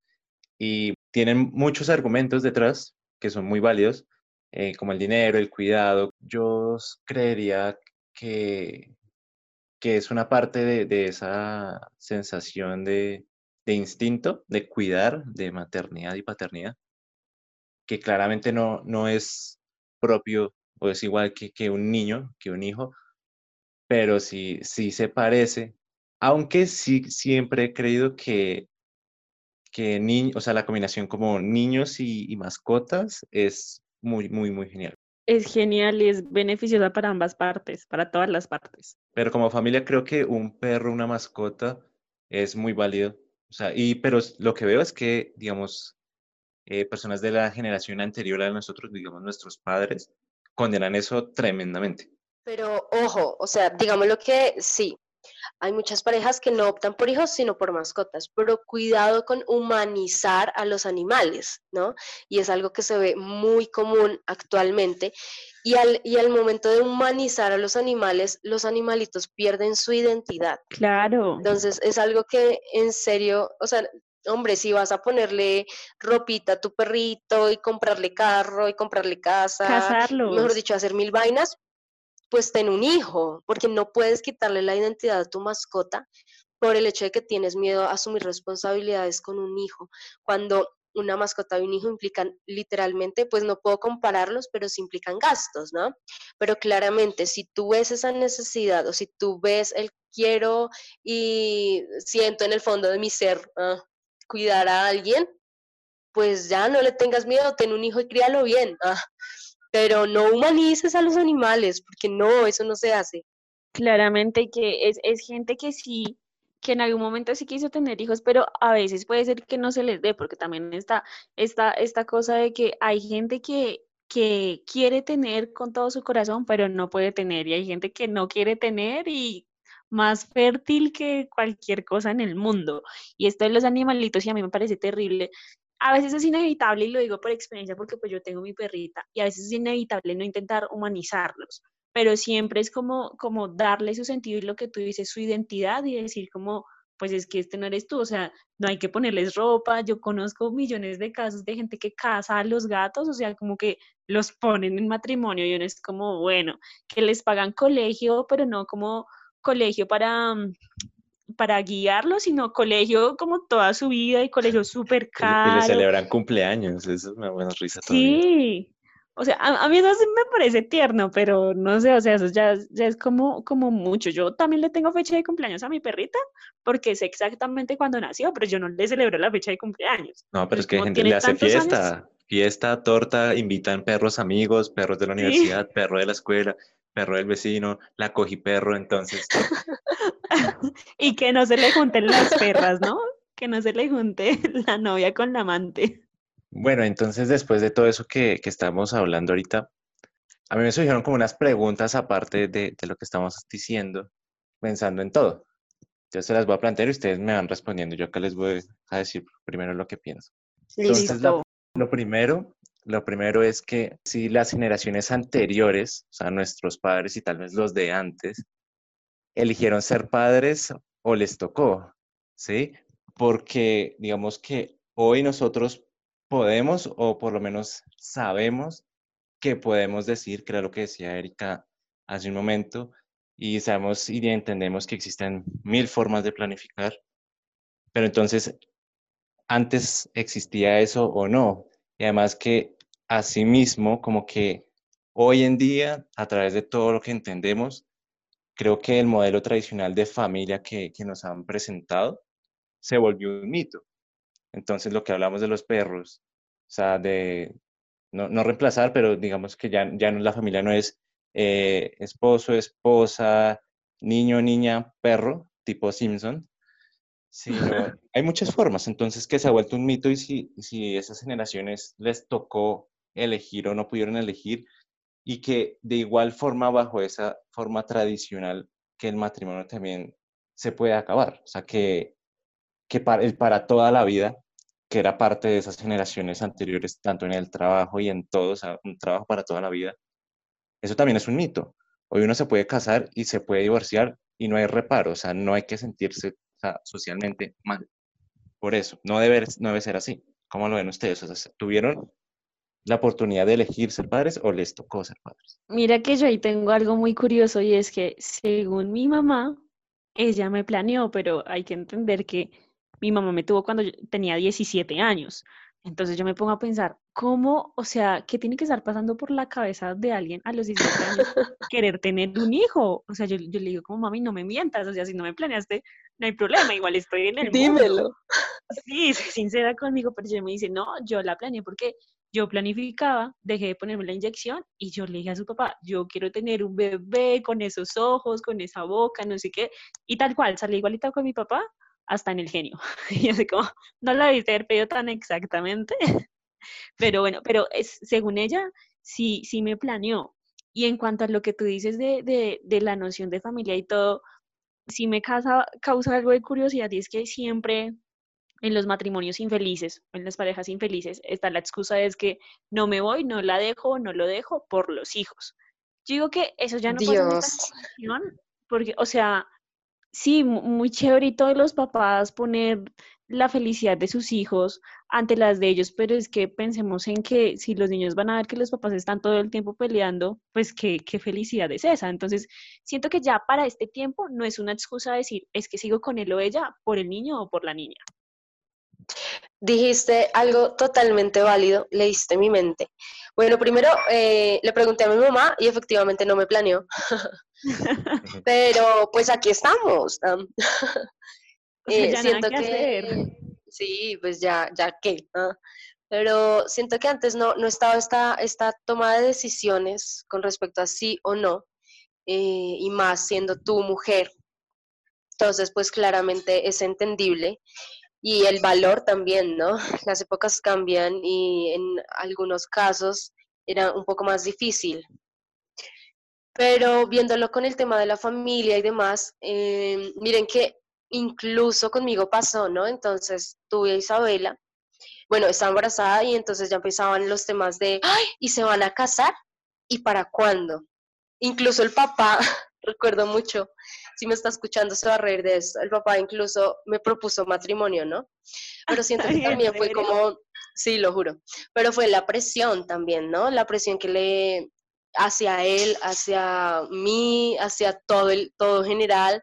Y tienen muchos argumentos detrás que son muy válidos, eh, como el dinero, el cuidado. Yo creería que, que es una parte de esa sensación de, de instinto, de cuidar, de maternidad y paternidad, que claramente no, no es propio o es igual que, que un niño, que un hijo, pero sí, sí se parece, aunque sí siempre he creído que, que ni, o sea, la combinación como niños y, mascotas es muy, muy, muy genial. Es genial y es beneficiosa para ambas partes, para todas las partes. Pero como familia creo que un perro, una mascota es muy válido. O sea, y, pero lo que veo es que, digamos, eh, personas de la generación anterior a nosotros, digamos nuestros padres, condenan eso tremendamente. Pero ojo, o sea, digamos lo que sí, hay muchas parejas que no optan por hijos, sino por mascotas, pero cuidado con humanizar a los animales, ¿no? Y es algo que se ve muy común actualmente. Y al, y al momento de humanizar a los animales, los animalitos pierden su identidad. Claro. Entonces, es algo que en serio, o sea, hombre, si vas a ponerle ropita a tu perrito y comprarle carro y comprarle casa, mejor dicho, hacer mil vainas, pues ten un hijo, porque no puedes quitarle la identidad a tu mascota por el hecho de que tienes miedo a asumir responsabilidades con un hijo. Cuando una mascota y un hijo implican literalmente, pues no puedo compararlos, pero sí implican gastos, ¿no? Pero claramente, si tú ves esa necesidad o si tú ves el quiero y siento en el fondo de mi ser ah, cuidar a alguien, pues ya no le tengas miedo, ten un hijo y críalo bien, ah, pero no humanices a los animales, porque no, eso no se hace. Claramente que es, es gente que sí, que en algún momento sí quiso tener hijos, pero a veces puede ser que no se les dé, porque también está esta, esta cosa de que hay gente que, que quiere tener con todo su corazón, pero no puede tener, y hay gente que no quiere tener y más fértil que cualquier cosa en el mundo. Y esto de los animalitos, y a mí me parece terrible. A veces es inevitable, y lo digo por experiencia, porque pues yo tengo mi perrita, y a veces es inevitable no intentar humanizarlos, pero siempre es como, como darle su sentido y lo que tú dices, su identidad, y decir como, pues es que este no eres tú, o sea, no hay que ponerles ropa, yo conozco millones de casos de gente que casa a los gatos, o sea, como que los ponen en matrimonio y uno es como, bueno, que les pagan colegio, pero no como colegio para, para guiarlo, sino colegio como toda su vida y colegio súper caro. Y le celebran cumpleaños, eso es una buena risa Sí, o sea, a, mí eso me parece tierno, pero no sé, o sea, eso ya, ya es como, como mucho. Yo también le tengo fecha de cumpleaños a mi perrita, porque sé exactamente cuándo nació, pero yo no le celebro la fecha de cumpleaños. No, pero es que gente le hace fiesta, fiesta, torta, invitan perros amigos, perros de la universidad, perro de la escuela perro del vecino, la cogí perro, entonces. y que no se le junten las perras, ¿no? Que no se le junte la novia con la amante. Bueno, entonces después de todo eso que, que estamos hablando ahorita, a mí me surgieron como unas preguntas aparte de, de, lo que estamos diciendo, pensando en todo. Yo se las voy a plantear y ustedes me van respondiendo. Yo acá les voy a decir primero lo que pienso. Entonces, lo primero lo primero es que si las generaciones anteriores, o sea, nuestros padres y tal vez los de antes, eligieron ser padres o les tocó, ¿sí? Porque digamos que hoy nosotros podemos, o por lo menos sabemos que podemos decir, que era lo que decía Erika hace un momento, y sabemos y entendemos que existen mil formas de planificar, pero entonces, ¿antes existía eso o no? Y además que asimismo, como que hoy en día, a través de todo lo que entendemos, creo que el modelo tradicional de familia que, que nos han presentado se volvió un mito. Entonces, lo que hablamos de los perros, o sea, de no, no reemplazar, pero digamos que ya, ya no, la familia no es eh, esposo, esposa, niño, niña, perro, tipo Simpson, Sí, hay muchas formas, entonces que se ha vuelto un mito y si, si esas generaciones les tocó elegir o no pudieron elegir y que de igual forma bajo esa forma tradicional que el matrimonio también se puede acabar, o sea que, que para, para toda la vida, que era parte de esas generaciones anteriores, tanto en el trabajo y en todo, o sea, un trabajo para toda la vida, eso también es un mito. Hoy uno se puede casar y se puede divorciar y no hay reparo, o sea, no hay que sentirse socialmente mal. Por eso, no debe, no debe ser así. ¿Cómo lo ven ustedes? O sea, ¿tuvieron la oportunidad de elegir ser padres o les tocó ser padres? Mira que yo ahí tengo algo muy curioso y es que según mi mamá, ella me planeó, pero hay que entender que mi mamá me tuvo cuando yo tenía 17 años. Entonces yo me pongo a pensar, ¿cómo, o sea, qué tiene que estar pasando por la cabeza de alguien a los 17 años querer tener un hijo? O sea, yo, yo le digo como, mami, no me mientas, o sea, si no me planeaste, no hay problema, igual estoy en el Dímelo. mundo. Sí, sé sincera conmigo, pero ella me dice, no, yo la planeé porque yo planificaba, dejé de ponerme la inyección y yo le dije a su papá, yo quiero tener un bebé con esos ojos, con esa boca, no sé qué, y tal cual, salí igualita con mi papá, hasta en el genio. Y así como, no la viste haber pedido tan exactamente, pero bueno, pero es, según ella, sí, sí me planeó. Y en cuanto a lo que tú dices de, de, de la noción de familia y todo, sí me causa, causa algo de curiosidad y es que siempre en los matrimonios infelices, en las parejas infelices, está la excusa es que no me voy, no la dejo, no lo dejo por los hijos. Yo digo que eso ya no pasa en esta Dios. porque, o sea, sí, mu- muy chévere y todos los papás poner la felicidad de sus hijos ante las de ellos, pero es que pensemos en que si los niños van a ver que los papás están todo el tiempo peleando, pues qué, qué felicidad es esa. Entonces, siento que ya para este tiempo no es una excusa decir, es que sigo con él o ella por el niño o por la niña. Dijiste algo totalmente válido, leíste mi mente. Bueno, primero eh, le pregunté a mi mamá y efectivamente no me planeó, pero pues aquí estamos. Eh, ya nada siento que hacer. sí, pues ya, ya qué. ah. Pero siento que antes no, no estaba esta, esta toma de decisiones con respecto a sí o no, eh, y más siendo tú mujer. Entonces, pues claramente es entendible y el valor también, ¿no? Las épocas cambian y en algunos casos era un poco más difícil. Pero viéndolo con el tema de la familia y demás, eh, miren que incluso conmigo pasó, ¿no? Entonces tuve a Isabela, bueno, estaba embarazada y entonces ya empezaban los temas de, ay, ¿y se van a casar? ¿Y para cuándo? Incluso el papá, recuerdo mucho, si me está escuchando se va a reír de esto, el papá incluso me propuso matrimonio, ¿no? Pero siento que Ay, ¿en también fue como, sí, lo juro, pero fue la presión también, ¿no? La presión que le hacia él, hacia mí, hacia todo el todo general.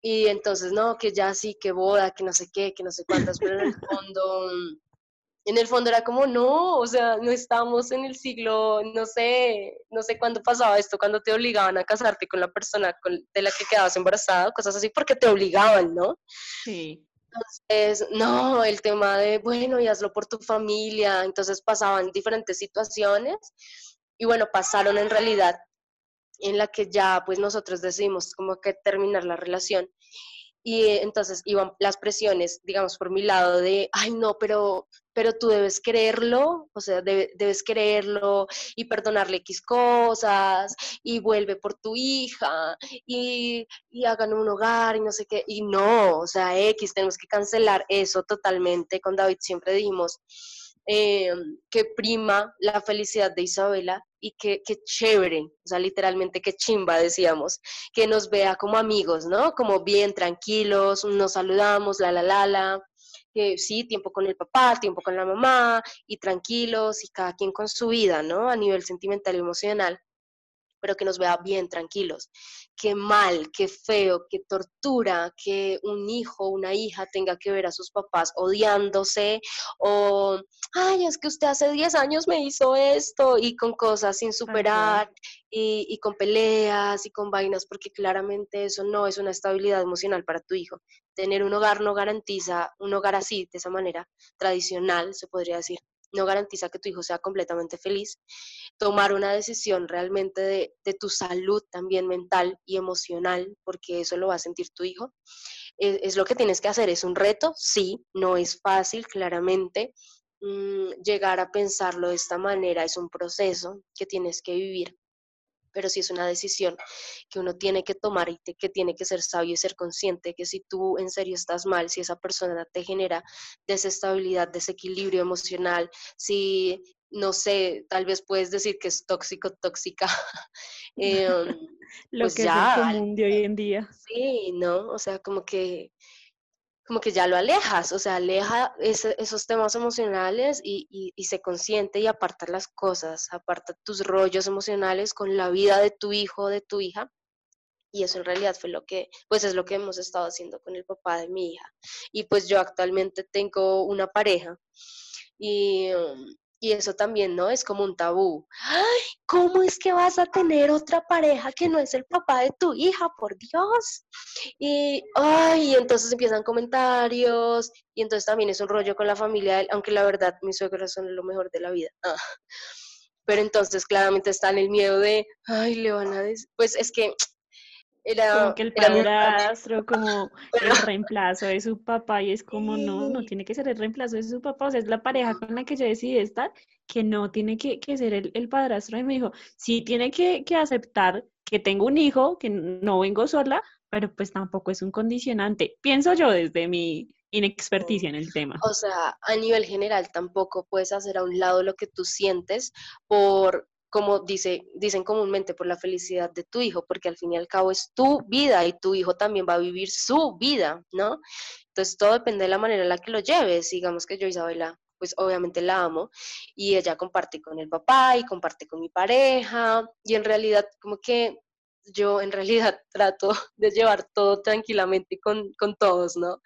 Y entonces, no, que ya sí, que boda, que no sé qué, que no sé cuántas, pero en el fondo, mm, en el fondo era como, no, o sea, no estamos en el siglo, no sé, no sé cuándo pasaba esto, cuando te obligaban a casarte con la persona con- de la que quedabas embarazada, cosas así, porque te obligaban, ¿no? Sí. Es, no, el tema de, bueno, y hazlo por tu familia, entonces pasaban diferentes situaciones y bueno, pasaron en realidad en la que ya pues nosotros decidimos como que terminar la relación y eh, entonces iban las presiones, digamos, por mi lado de, ay no, pero, pero tú debes creerlo, o sea, debe- debes creerlo y perdonarle X cosas y vuelve por tu hija y, y hagan un hogar y no sé qué, y no, o sea, X, tenemos que cancelar eso totalmente. Con David siempre dijimos eh, que prima la felicidad de Isabela y que, que chévere, o sea, literalmente que chimba, decíamos, que nos vea como amigos, ¿no? Como bien tranquilos, nos saludamos, la, la, la, la, que sí, tiempo con el papá, tiempo con la mamá, y tranquilos, y cada quien con su vida, ¿no? A nivel sentimental y emocional pero que nos vea bien tranquilos. Qué mal, qué feo, qué tortura que un hijo o una hija tenga que ver a sus papás odiándose o, ay, es que usted hace 10 años me hizo esto y con cosas sin superar y, y con peleas y con vainas, porque claramente eso no es una estabilidad emocional para tu hijo. Tener un hogar no garantiza, un hogar así, de esa manera, tradicional, se podría decir, no garantiza que tu hijo sea completamente feliz. Tomar una decisión realmente de, de tu salud también mental y emocional, porque eso lo va a sentir tu hijo, es, es lo que tienes que hacer. Es un reto, sí, no es fácil, claramente. Mm, llegar a pensarlo de esta manera es un proceso que tienes que vivir, pero sí es una decisión que uno tiene que tomar y te- que tiene que ser sabio y ser consciente que si tú en serio estás mal, si esa persona te genera desestabilidad, desequilibrio emocional, si, no sé, tal vez puedes decir que es tóxico, tóxica, em, Lo pues que ya, es el común de hoy en día. sí, ¿no? O sea, como que como que ya lo alejas, o sea, aleja esos temas emocionales y, se consiente y aparta las cosas, aparta tus rollos emocionales con la vida de tu hijo de tu hija. Y eso en realidad fue lo que, pues es lo que hemos estado haciendo con el papá de mi hija. Y pues yo actualmente tengo una pareja y, um, y eso también, ¿no? Es como un tabú. Ay, ¿cómo es que vas a tener otra pareja que no es el papá de tu hija? Por Dios. Y, ay, entonces empiezan comentarios y entonces también es un rollo con la familia, aunque la verdad mis suegros son lo mejor de la vida. Ah. Pero entonces claramente está en el miedo de, ay, le van a decir, pues es que era, como que el padrastro como el reemplazo de su papá y es como no, no tiene que ser el reemplazo de su papá, o sea, es la pareja con la que yo decidí estar, que no tiene que, que ser el, el, padrastro. Y me dijo, sí tiene que, que aceptar que tengo un hijo, que no vengo sola, pero pues tampoco es un condicionante, pienso yo desde mi inexperticia en el tema. O sea, a nivel general tampoco puedes hacer a un lado lo que tú sientes por como dice, dicen comúnmente, por la felicidad de tu hijo, porque al fin y al cabo es tu vida y tu hijo también va a vivir su vida, ¿no? Entonces todo depende de la manera en la que lo lleves. Digamos que yo, Isabela, pues obviamente la amo y ella comparte con el papá y comparte con mi pareja y en realidad como que yo en realidad trato de llevar todo tranquilamente con, con todos, ¿no?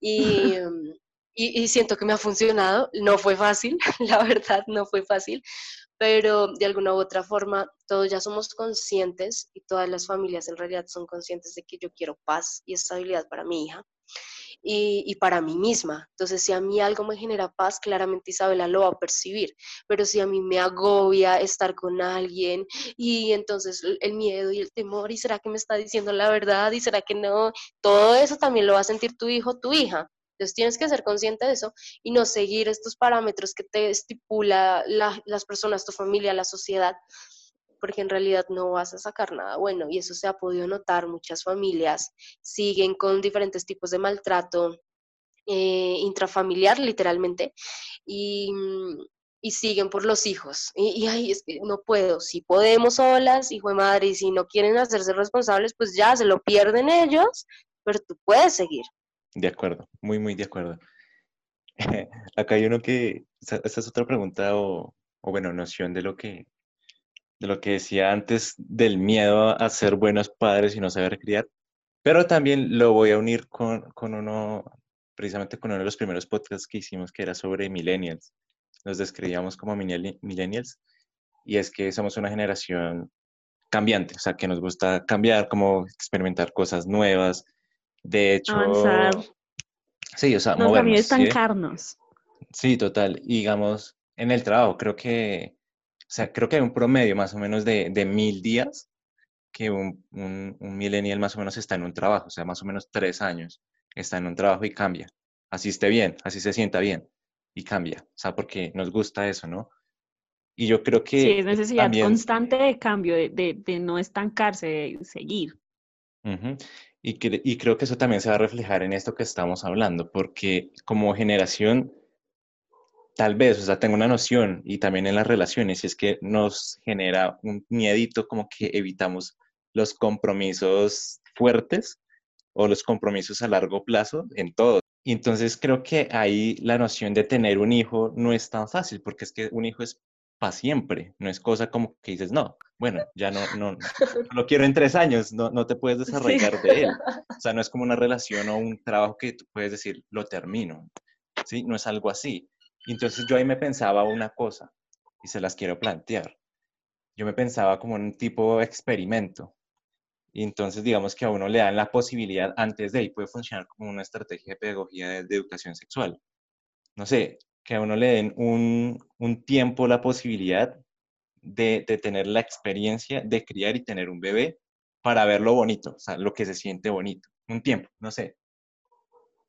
Y, y, y, siento que me ha funcionado. No fue fácil, la verdad, no fue fácil, pero de alguna u otra forma todos ya somos conscientes y todas las familias en realidad son conscientes de que yo quiero paz y estabilidad para mi hija y, para mí misma. Entonces, si a mí algo me genera paz, claramente Isabela lo va a percibir, pero si a mí me agobia estar con alguien y entonces el miedo y el temor, ¿y será que me está diciendo la verdad? ¿Y será que no? Todo eso también lo va a sentir tu hijo tu hija. Entonces tienes que ser consciente de eso y no seguir estos parámetros que te estipula las personas, tu familia, la sociedad, porque en realidad no vas a sacar nada bueno. Y eso se ha podido notar. Muchas familias siguen con diferentes tipos de maltrato eh, intrafamiliar, literalmente, y, y, siguen por los hijos. Y, y ay, es que no puedo. Si podemos solas, hijo de madre, y si no quieren hacerse responsables, pues ya se lo pierden ellos, pero tú puedes seguir. De acuerdo, muy, muy de acuerdo. Acá hay uno que, esta es otra pregunta o, o, bueno, noción de lo que, de lo que decía antes del miedo a ser buenos padres y no saber criar, pero también lo voy a unir con, con uno, precisamente con uno de los primeros podcasts que hicimos que era sobre millennials. Nos describíamos como millennials y es que somos una generación cambiante, o sea, que nos gusta cambiar, como experimentar cosas nuevas, de hecho, Avanzar. sí, o sea, no, movernos, estancarnos. ¿sí? sí, total. Y digamos, en el trabajo, creo que, o sea, creo que hay un promedio más o menos de, de mil días que un, un, un, millennial más o menos está en un trabajo, o sea, más o menos tres años está en un trabajo y cambia. Así esté bien, así se sienta bien y cambia, o sea, porque nos gusta eso, ¿no? Y yo creo que... Sí, es necesidad también, constante de cambio, de, de, de, no estancarse, de seguir. Uh -huh. Y, que, y, creo que eso también se va a reflejar en esto que estamos hablando, porque como generación, tal vez, o sea, tengo una noción y también en las relaciones, y es que nos genera un miedito como que evitamos los compromisos fuertes o los compromisos a largo plazo en todo. Y entonces creo que ahí la noción de tener un hijo no es tan fácil, porque es que un hijo es para siempre, no es cosa como que dices, no, bueno, ya no, no, no lo quiero en tres años, no, no te puedes desarrollar sí. de él. O sea, no es como una relación o un trabajo que tú puedes decir, lo termino, ¿sí? No es algo así. Entonces yo ahí me pensaba una cosa y se las quiero plantear. Yo me pensaba como un tipo de experimento. Y entonces digamos que a uno le dan la posibilidad antes de, y puede funcionar como una estrategia de pedagogía de, de educación sexual. No sé, que a uno le den un, un tiempo la posibilidad de, de, tener la experiencia de criar y tener un bebé para ver lo bonito, o sea, lo que se siente bonito. Un tiempo, no sé.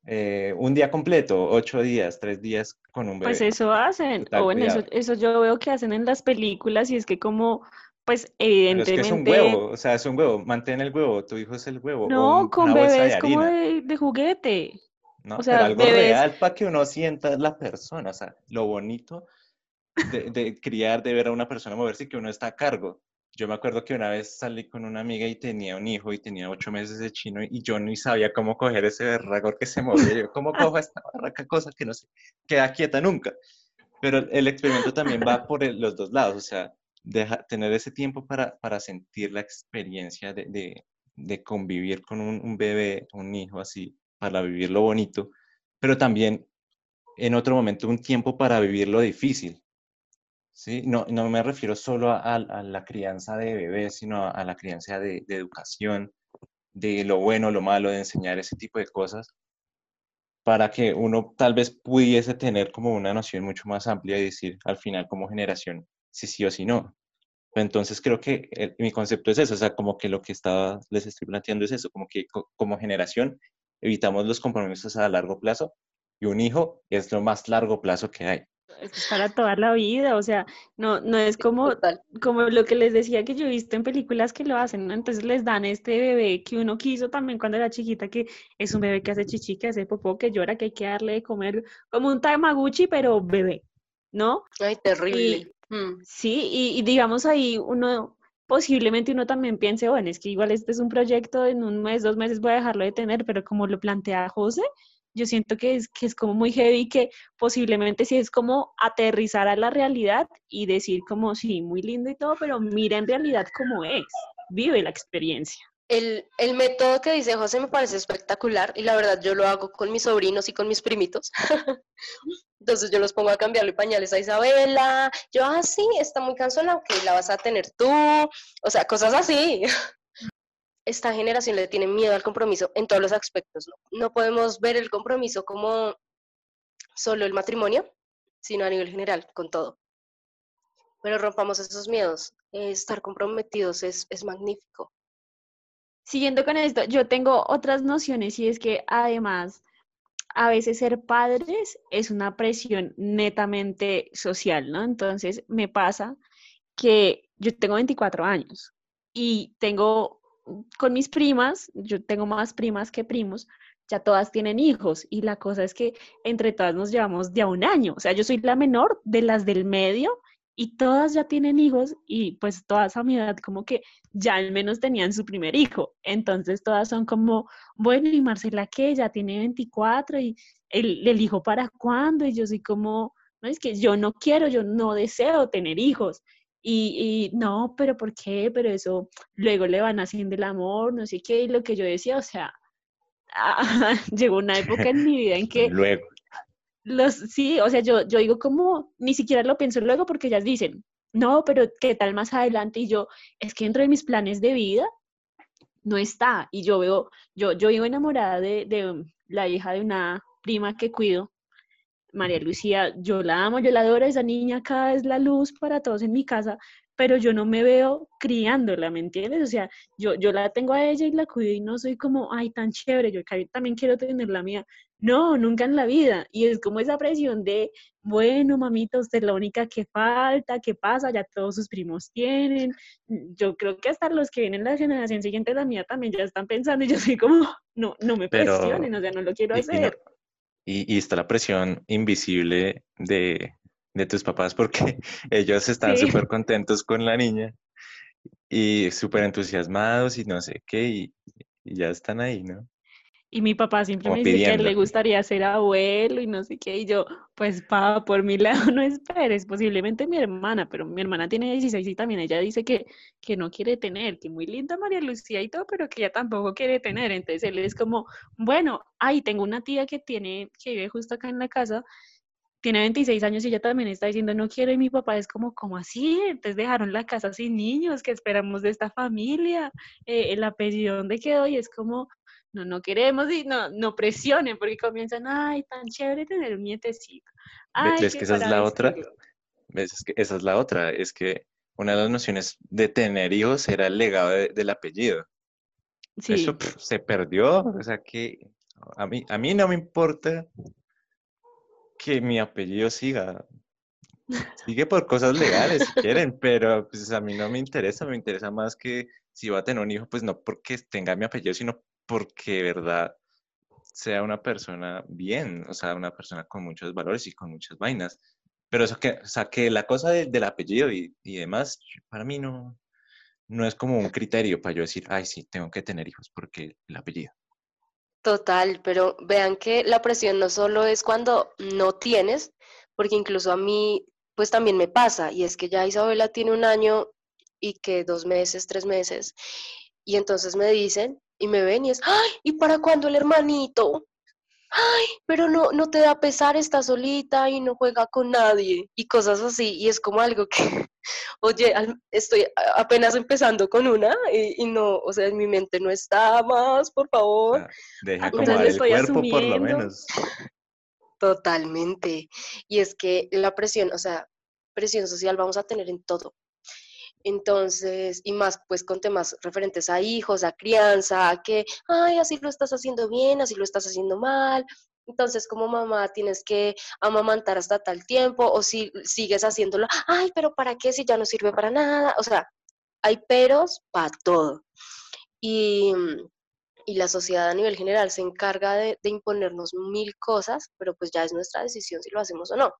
Eh, un día completo, ocho días, tres días con un bebé. Pues eso hacen, o bueno, eso, eso, yo veo que hacen en las películas y es que como, pues evidentemente... Pero es que es un huevo, o sea, es un huevo, mantén el huevo, tu hijo es el huevo. No, un, con bebés como de, de juguete. ¿No? O sea, Pero algo real para que uno sienta la persona, o sea, lo bonito de, de, criar, de ver a una persona moverse y que uno está a cargo. yo me acuerdo que una vez salí con una amiga y tenía un hijo y tenía ocho meses de chino y yo ni sabía cómo coger ese berragor que se movía. Yo, ¿cómo cojo esta barraca cosa que no se queda quieta nunca? Pero el experimento también va por los dos lados, o sea, deja, tener ese tiempo para, para sentir la experiencia de, de, de convivir con un, un, bebé, un hijo así, para vivir lo bonito, pero también en otro momento un tiempo para vivir lo difícil. ¿sí? No, no me refiero solo a, la crianza de bebés, sino a, la crianza de, educación, de lo bueno, lo malo, de enseñar ese tipo de cosas, para que uno tal vez pudiese tener como una noción mucho más amplia y decir al final como generación si sí o si no. Entonces creo que mi concepto es eso, o sea, como que lo que estaba, les estoy planteando es eso, como que co como generación evitamos los compromisos a largo plazo y un hijo es lo más largo plazo que hay. Es para toda la vida, o sea, no, no es como, como lo que les decía que yo he visto en películas que lo hacen, ¿no? Entonces les dan este bebé que uno quiso también cuando era chiquita, que es un bebé que hace chichi, que hace popó, que llora, que hay que darle de comer, como un tamaguchi, pero bebé, ¿no? Ay, terrible. Y, Mm. Sí, y, y, digamos ahí uno, posiblemente uno también piense, bueno, es que igual este es un proyecto, en un mes, dos meses voy a dejarlo de tener, pero como lo plantea José, yo siento que es, que es como muy heavy, que posiblemente sí es como aterrizar a la realidad y decir como, sí, muy lindo y todo, pero mira en realidad cómo es, vive la experiencia. El, método que dice José me parece espectacular y la verdad yo lo hago con mis sobrinos y con mis primitos. Entonces yo los pongo a cambiarle pañales a Isabela. Yo, ah, sí, está muy cansona, ok, la vas a tener tú. O sea, cosas así. Esta generación le tiene miedo al compromiso en todos los aspectos. No, podemos ver el compromiso como solo el matrimonio, sino a nivel general, con todo. Pero rompamos esos miedos. estar comprometidos es magnífico Siguiendo con esto, yo tengo otras nociones y es que además a veces ser padres es una presión netamente social, ¿no? Entonces me pasa que yo tengo 24 años y tengo con mis primas, yo tengo más primas que primos, ya todas tienen hijos y la cosa es que entre todas nos llevamos de a un año, o sea, yo soy la menor de las del medio y todas ya tienen hijos y pues todas a mi edad como que ya al menos tenían su primer hijo. Entonces todas son como, bueno, y Marcela que ya tiene 24 y el, el hijo para cuándo? Y yo soy como, no, es que yo no quiero, yo no deseo tener hijos. Y, y, no, pero ¿por qué? Pero eso luego le van haciendo el amor, no sé qué, y lo que yo decía, o sea, llegó una época en mi vida en que luego. Los, sí, o sea, yo, yo digo como, ni siquiera lo pienso luego porque ellas dicen, no, pero ¿qué tal más adelante? Y yo, es que dentro de mis planes de vida no está. Y yo veo, yo, yo vivo enamorada de, de la hija de una prima que cuido, María Lucía, yo la amo, yo la adoro, esa niña acá es la luz para todos en mi casa, pero yo no me veo criándola, ¿me entiendes? O sea, yo, yo la tengo a ella y la cuido y no soy como, ay, tan chévere, yo también quiero tener la mía. No, nunca en la vida. Y es como esa presión de, bueno, mamita, usted es la única que falta, ¿qué pasa? Ya todos sus primos tienen. Yo creo que hasta los que vienen la generación siguiente, la mía también ya están pensando y yo soy como, no, no me presionen, o sea, no lo quiero y, hacer. Y, y, y, está la presión invisible de, de tus papás porque ellos están súper sí. contentos con la niña y súper entusiasmados y no sé qué, y ya están ahí, ¿no? Y mi papá siempre me dice pidiendo. que le gustaría ser abuelo y no sé qué. Y yo, pues, pa, por mi lado no esperes. Posiblemente mi hermana, pero mi hermana tiene 16 y también ella dice que, que no quiere tener, que muy linda María Lucía y todo, pero que ella tampoco quiere tener. Entonces él es como, bueno, ahí tengo una tía que tiene, que vive justo acá en la casa, tiene 26 años y ella también está diciendo no quiero y mi papá es como, ¿cómo así? Entonces dejaron la casa sin niños, ¿qué esperamos de esta familia? Eh, el apellido, ¿dónde quedó? Y es como, no, no queremos y no, no presionen porque comienzan, ay, tan chévere tener un nietecito. Ay, ¿Ves que esa es la otra? ¿Ves? Es que esa es la otra, es que una de las nociones de tener hijos era el legado de, del apellido. Sí. Eso pff, se perdió, o sea que a mí, a mí no me importa que mi apellido siga. Sigue por cosas legales si quieren, pero pues a mí no me interesa, me interesa más que si va a tener un hijo, pues no porque tenga mi apellido, sino porque verdad sea una persona bien, o sea, una persona con muchos valores y con muchas vainas. Pero eso que, o sea, que la cosa de, del apellido y, y, demás, para mí no, no es como un criterio para yo decir, ay, sí, tengo que tener hijos porque el apellido. Total, pero vean que la presión no solo es cuando no tienes, porque incluso a mí, pues también me pasa, y es que ya Isabela tiene un año y que dos meses, tres meses, y entonces me dicen y me ven y es, ay, ¿y para cuándo el hermanito? ay, pero no, no te da pesar, está solita y no juega con nadie y cosas así. Y es como algo que, oye, estoy apenas empezando con una y, no, o sea, en mi mente no está más, por favor. deja como el cuerpo por lo menos. Totalmente. Y es que la presión, o sea, presión social vamos a tener en todo. Entonces, y más pues con temas referentes a hijos, a crianza, a que, ay, así lo estás haciendo bien, así lo estás haciendo mal. Entonces, como mamá tienes que amamantar hasta tal tiempo, o si sigues haciéndolo, ay, pero ¿para qué si ya no sirve para nada? O sea, hay peros para todo. Y, y, la sociedad a nivel general se encarga de, de imponernos mil cosas, pero pues ya es nuestra decisión si lo hacemos o no.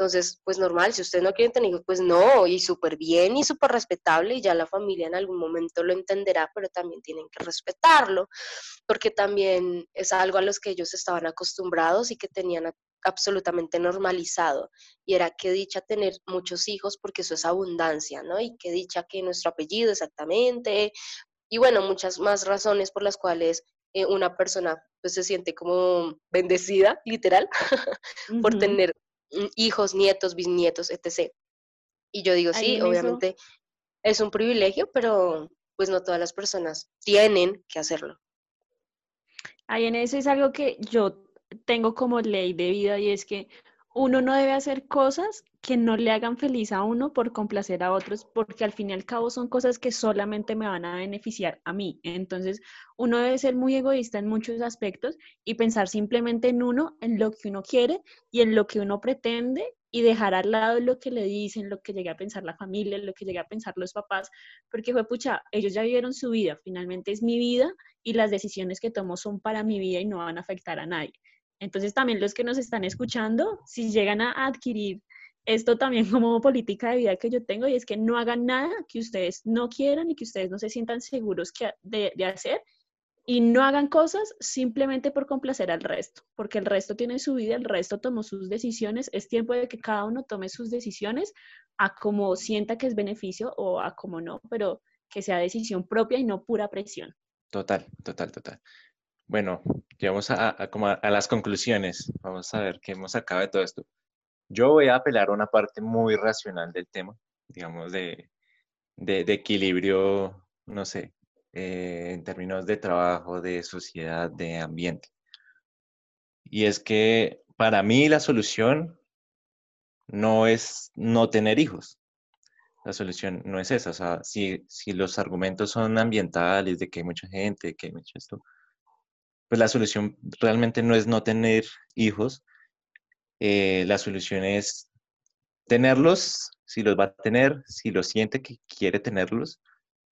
Entonces, pues normal, si ustedes no quieren tener hijos, pues no, y súper bien y súper respetable, y ya la familia en algún momento lo entenderá, pero también tienen que respetarlo, porque también es algo a los que ellos estaban acostumbrados y que tenían absolutamente normalizado, y era que dicha tener muchos hijos, porque eso es abundancia, ¿no? Y que dicha que nuestro apellido exactamente, y bueno, muchas más razones por las cuales eh, una persona pues se siente como bendecida, literal, por tener hijos, nietos, bisnietos, etc. Y yo digo, sí, obviamente es un privilegio, pero pues no todas las personas tienen que hacerlo. Ahí en eso es algo que yo tengo como ley de vida y es que uno no debe hacer cosas que no le hagan feliz a uno por complacer a otros, porque al fin y al cabo son cosas que solamente me van a beneficiar a mí. Entonces, uno debe ser muy egoísta en muchos aspectos y pensar simplemente en uno, en lo que uno quiere y en lo que uno pretende y dejar al lado lo que le dicen, lo que llegue a pensar la familia, lo que llegue a pensar los papás, porque fue pucha, ellos ya vivieron su vida, finalmente es mi vida y las decisiones que tomo son para mi vida y no van a afectar a nadie. Entonces también los que nos están escuchando, si llegan a adquirir esto también como política de vida que yo tengo y es que no hagan nada que ustedes no quieran y que ustedes no se sientan seguros de, de hacer y no hagan cosas simplemente por complacer al resto, porque el resto tiene su vida, el resto tomó sus decisiones, es tiempo de que cada uno tome sus decisiones a como sienta que es beneficio o a como no, pero que sea decisión propia y no pura presión. Total, total, total. Bueno, llegamos a, a, las conclusiones. Vamos a ver qué hemos sacado de todo esto. Yo voy a apelar a una parte muy racional del tema, digamos, de, de, equilibrio, no sé, eh, en términos de trabajo, de sociedad, de ambiente. Y es que para mí la solución no es no tener hijos. La solución no es esa. O sea, si, si los argumentos son ambientales, de que hay mucha gente, que hay mucho esto, pues la solución realmente no es no tener hijos, eh, la solución es tenerlos, si los va a tener, si lo siente que quiere tenerlos,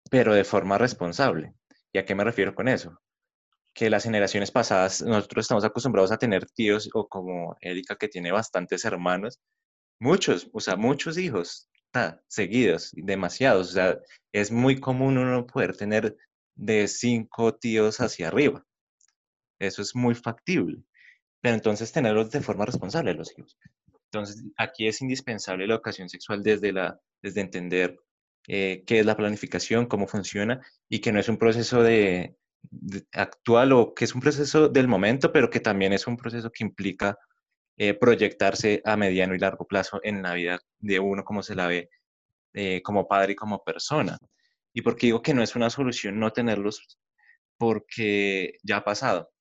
pero de forma responsable. ¿Y a qué me refiero con eso? Que las generaciones pasadas, nosotros estamos acostumbrados a tener tíos o como Erika que tiene bastantes hermanos, muchos, o sea, muchos hijos seguidos, demasiados. O sea, es muy común uno poder tener de cinco tíos hacia arriba. Eso es muy factible. Pero entonces tenerlos de forma responsable los hijos. Entonces, aquí es indispensable la educación sexual desde, la, desde entender eh, qué es la planificación, cómo funciona y que no es un proceso de, actual o que es un proceso del momento, pero que también es un proceso que implica eh, proyectarse a mediano y largo plazo en la vida de uno, como se la ve eh, como padre y como persona. ¿Y por qué digo que no es una solución no tenerlos? Porque ya ha pasado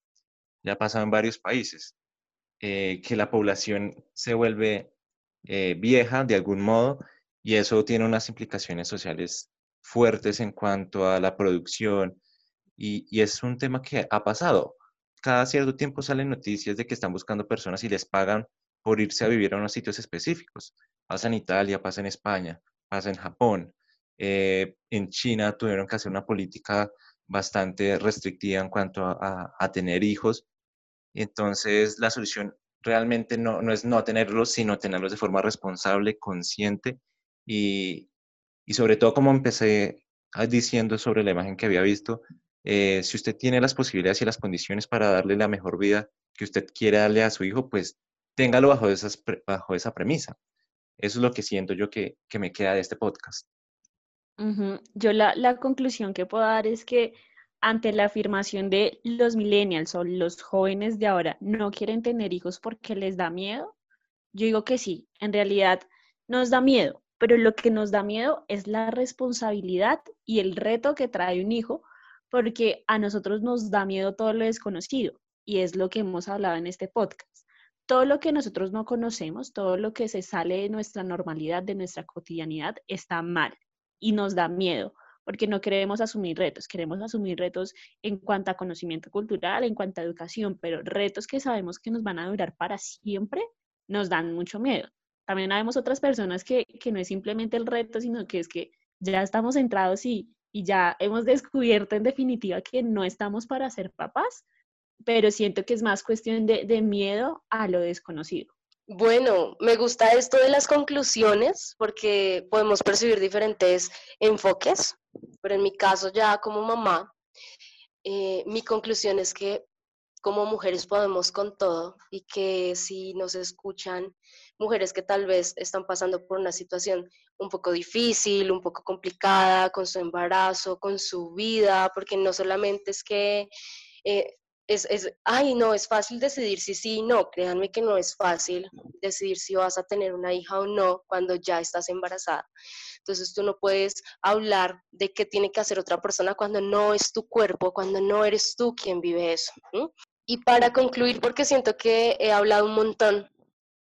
ya ha pasado en varios países, eh, que la población se vuelve eh, vieja de algún modo y eso tiene unas implicaciones sociales fuertes en cuanto a la producción y, es un tema que ha pasado. Cada cierto tiempo salen noticias de que están buscando personas y les pagan por irse a vivir a unos sitios específicos. Pasa en Italia, pasa en España, pasa en Japón. Eh, en China tuvieron que hacer una política bastante restrictiva en cuanto a tener hijos entonces, la solución realmente no, no, es no tenerlos, sino tenerlos de forma responsable, consciente y, y sobre todo, como empecé diciendo sobre la imagen que había visto, eh, si usted tiene las posibilidades y las condiciones para darle la mejor vida que usted quiere darle a su hijo, pues téngalo bajo, esas, bajo esa premisa. Eso es lo que siento yo que, que me queda de este podcast. Yo la, la conclusión que puedo dar es que ante la afirmación de los millennials o los jóvenes de ahora no quieren tener hijos porque les da miedo, yo digo que sí, en realidad nos da miedo, pero lo que nos da miedo es la responsabilidad y el reto que trae un hijo, porque a nosotros nos da miedo todo lo desconocido y es lo que hemos hablado en este podcast. Todo lo que nosotros no conocemos, todo lo que se sale de nuestra normalidad, de nuestra cotidianidad, está mal y nos da miedo porque no queremos asumir retos, queremos asumir retos en cuanto a conocimiento cultural, en cuanto a educación, pero retos que sabemos que nos van a durar para siempre nos dan mucho miedo. También vemos otras personas que, que no es simplemente el reto, sino que es que ya estamos centrados y, y ya hemos descubierto en definitiva que no estamos para ser papás, pero siento que es más cuestión de, de miedo a lo desconocido. Bueno, me gusta esto de las conclusiones porque podemos percibir diferentes enfoques, pero en mi caso ya como mamá, eh, mi conclusión es que como mujeres podemos con todo y que si nos escuchan mujeres que tal vez están pasando por una situación un poco difícil, un poco complicada con su embarazo, con su vida, porque no solamente es que eh, es, es, ay, no, es fácil decidir si sí o no. Créanme que no es fácil decidir si vas a tener una hija o no cuando ya estás embarazada. Entonces tú no puedes hablar de qué tiene que hacer otra persona cuando no es tu cuerpo, cuando no eres tú quien vive eso. Y para concluir, porque siento que he hablado un montón,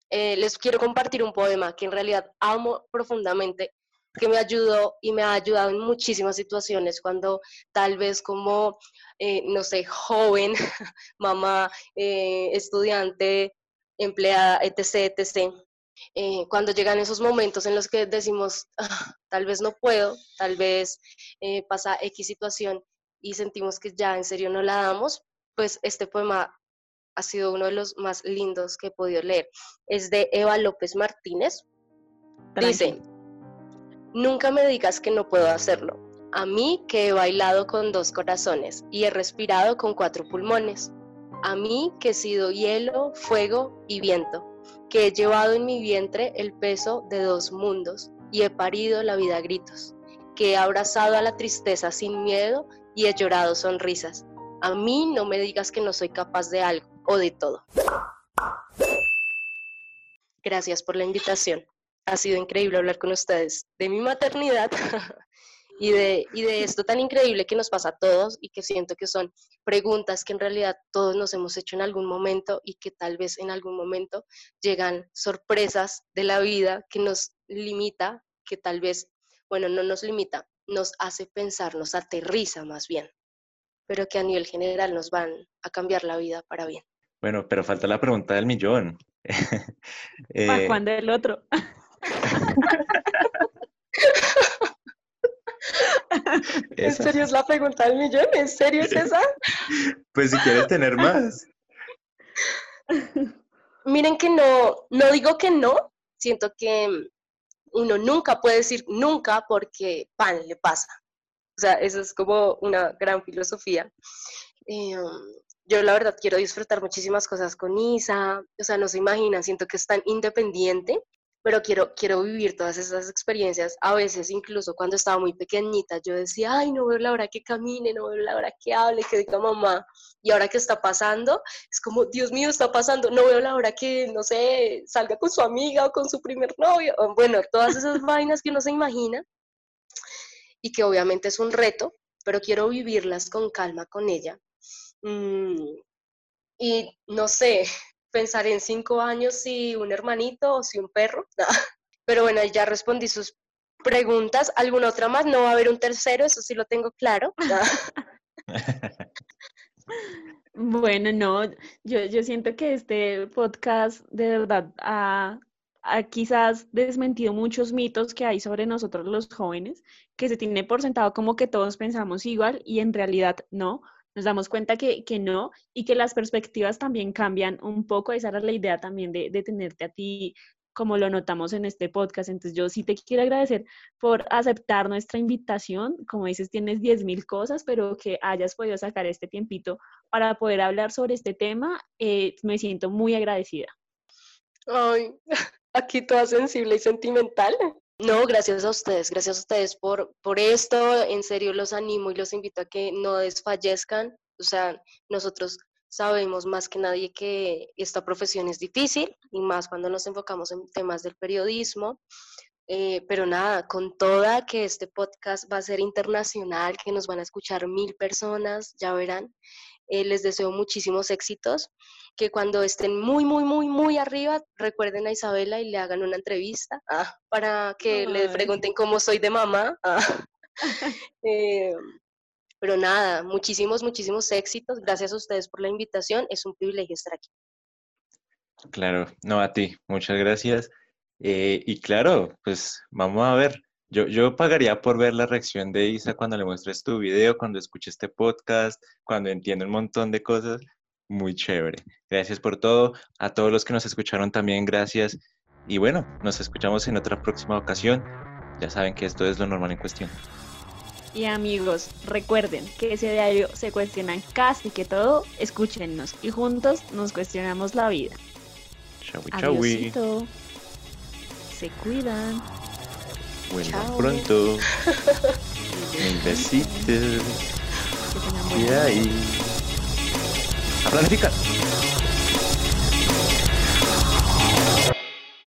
eh, les quiero compartir un poema que en realidad amo profundamente que me ayudó y me ha ayudado en muchísimas situaciones cuando tal vez como, eh, no sé, joven, mamá, eh, estudiante, empleada, etc., etc., eh, cuando llegan esos momentos en los que decimos, ah, tal vez no puedo, tal vez pasa X situación y sentimos que ya en serio no la damos, pues este poema ha sido uno de los más lindos que he podido leer. Es de Eva López Martínez. Dice, Nunca me digas que no puedo hacerlo. A mí que he bailado con dos corazones y he respirado con cuatro pulmones. A mí que he sido hielo, fuego y viento, que he llevado en mi vientre el peso de dos mundos y he parido la vida a gritos, que he abrazado a la tristeza sin miedo y he llorado sonrisas. A mí no me digas que no soy capaz de algo o de todo. Gracias por la invitación ha sido increíble hablar con ustedes de mi maternidad y, de, y de esto tan increíble que nos pasa a todos y que siento que son preguntas que en realidad todos nos hemos hecho en algún momento y que tal vez en algún momento llegan sorpresas de la vida que nos limita, que tal vez, bueno, no nos limita, nos hace pensar, nos aterriza más bien, pero que a nivel general nos van a cambiar la vida para bien. Bueno, pero falta la pregunta del millón. ¿Para eh, cuándo el otro? ¿En serio es la pregunta del millón? ¿En serio es esa? Pues si quieres tener más. Miren que no, no digo que no, siento que uno nunca puede decir nunca porque pan le pasa. O sea, eso es como una gran filosofía. Eh, yo la verdad quiero disfrutar muchísimas cosas con Isa, o sea, no se imaginan, siento que es tan independiente pero quiero, quiero vivir todas esas experiencias. A veces, incluso cuando estaba muy pequeñita, yo decía, ay, no veo la hora que camine, no veo la hora que hable, que diga mamá. Y ahora que está pasando, es como, Dios mío, está pasando, no veo la hora que, no sé, salga con su amiga o con su primer novio. bueno, todas esas vainas que uno se imagina y que obviamente es un reto, pero quiero vivirlas con calma con ella. Mm, y no sé, pensar en cinco años si un hermanito o si un perro. Pero bueno, ya respondí sus preguntas. ¿Alguna otra más? No va a haber un tercero, eso sí lo tengo claro. Bueno, no, yo, yo siento que este podcast de verdad ha, ha, quizás desmentido muchos mitos que hay sobre nosotros los jóvenes, que se tiene por sentado como que todos pensamos igual y en realidad no nos damos cuenta que, que, no y que las perspectivas también cambian un poco. Esa era la idea también de, de tenerte a ti como lo notamos en este podcast. Entonces yo sí te quiero agradecer por aceptar nuestra invitación. Como dices, tienes 10.000 cosas, pero que hayas podido sacar este tiempito para poder hablar sobre este tema, eh, me siento muy agradecida. Ay, aquí toda sensible y sentimental. No, gracias a ustedes, gracias a ustedes por, por esto. En serio, los animo y los invito a que no desfallezcan. O sea, nosotros sabemos más que nadie que esta profesión es difícil y más cuando nos enfocamos en temas del periodismo. Eh, pero nada, con toda que este podcast va a ser internacional, que nos van a escuchar mil personas, ya verán. Eh, les deseo muchísimos éxitos, que cuando estén muy, muy, muy, muy arriba, recuerden a Isabela y le hagan una entrevista ah, para que le pregunten cómo soy de mamá. Ah. Eh, pero nada, muchísimos, muchísimos éxitos. Gracias a ustedes por la invitación. Es un privilegio estar aquí. Claro, no a ti. Muchas gracias. Eh, y claro, pues vamos a ver. Yo, yo pagaría por ver la reacción de Isa cuando le muestres tu video, cuando escuche este podcast, cuando entienda un montón de cosas. Muy chévere. Gracias por todo. A todos los que nos escucharon también, gracias. Y bueno, nos escuchamos en otra próxima ocasión. Ya saben que esto es lo normal en cuestión. Y amigos, recuerden que ese diario se cuestionan casi que todo, escúchennos y juntos nos cuestionamos la vida. Chau, chau. Se cuidan. Bueno, pronto. Un besito. Y ahí. A planificar.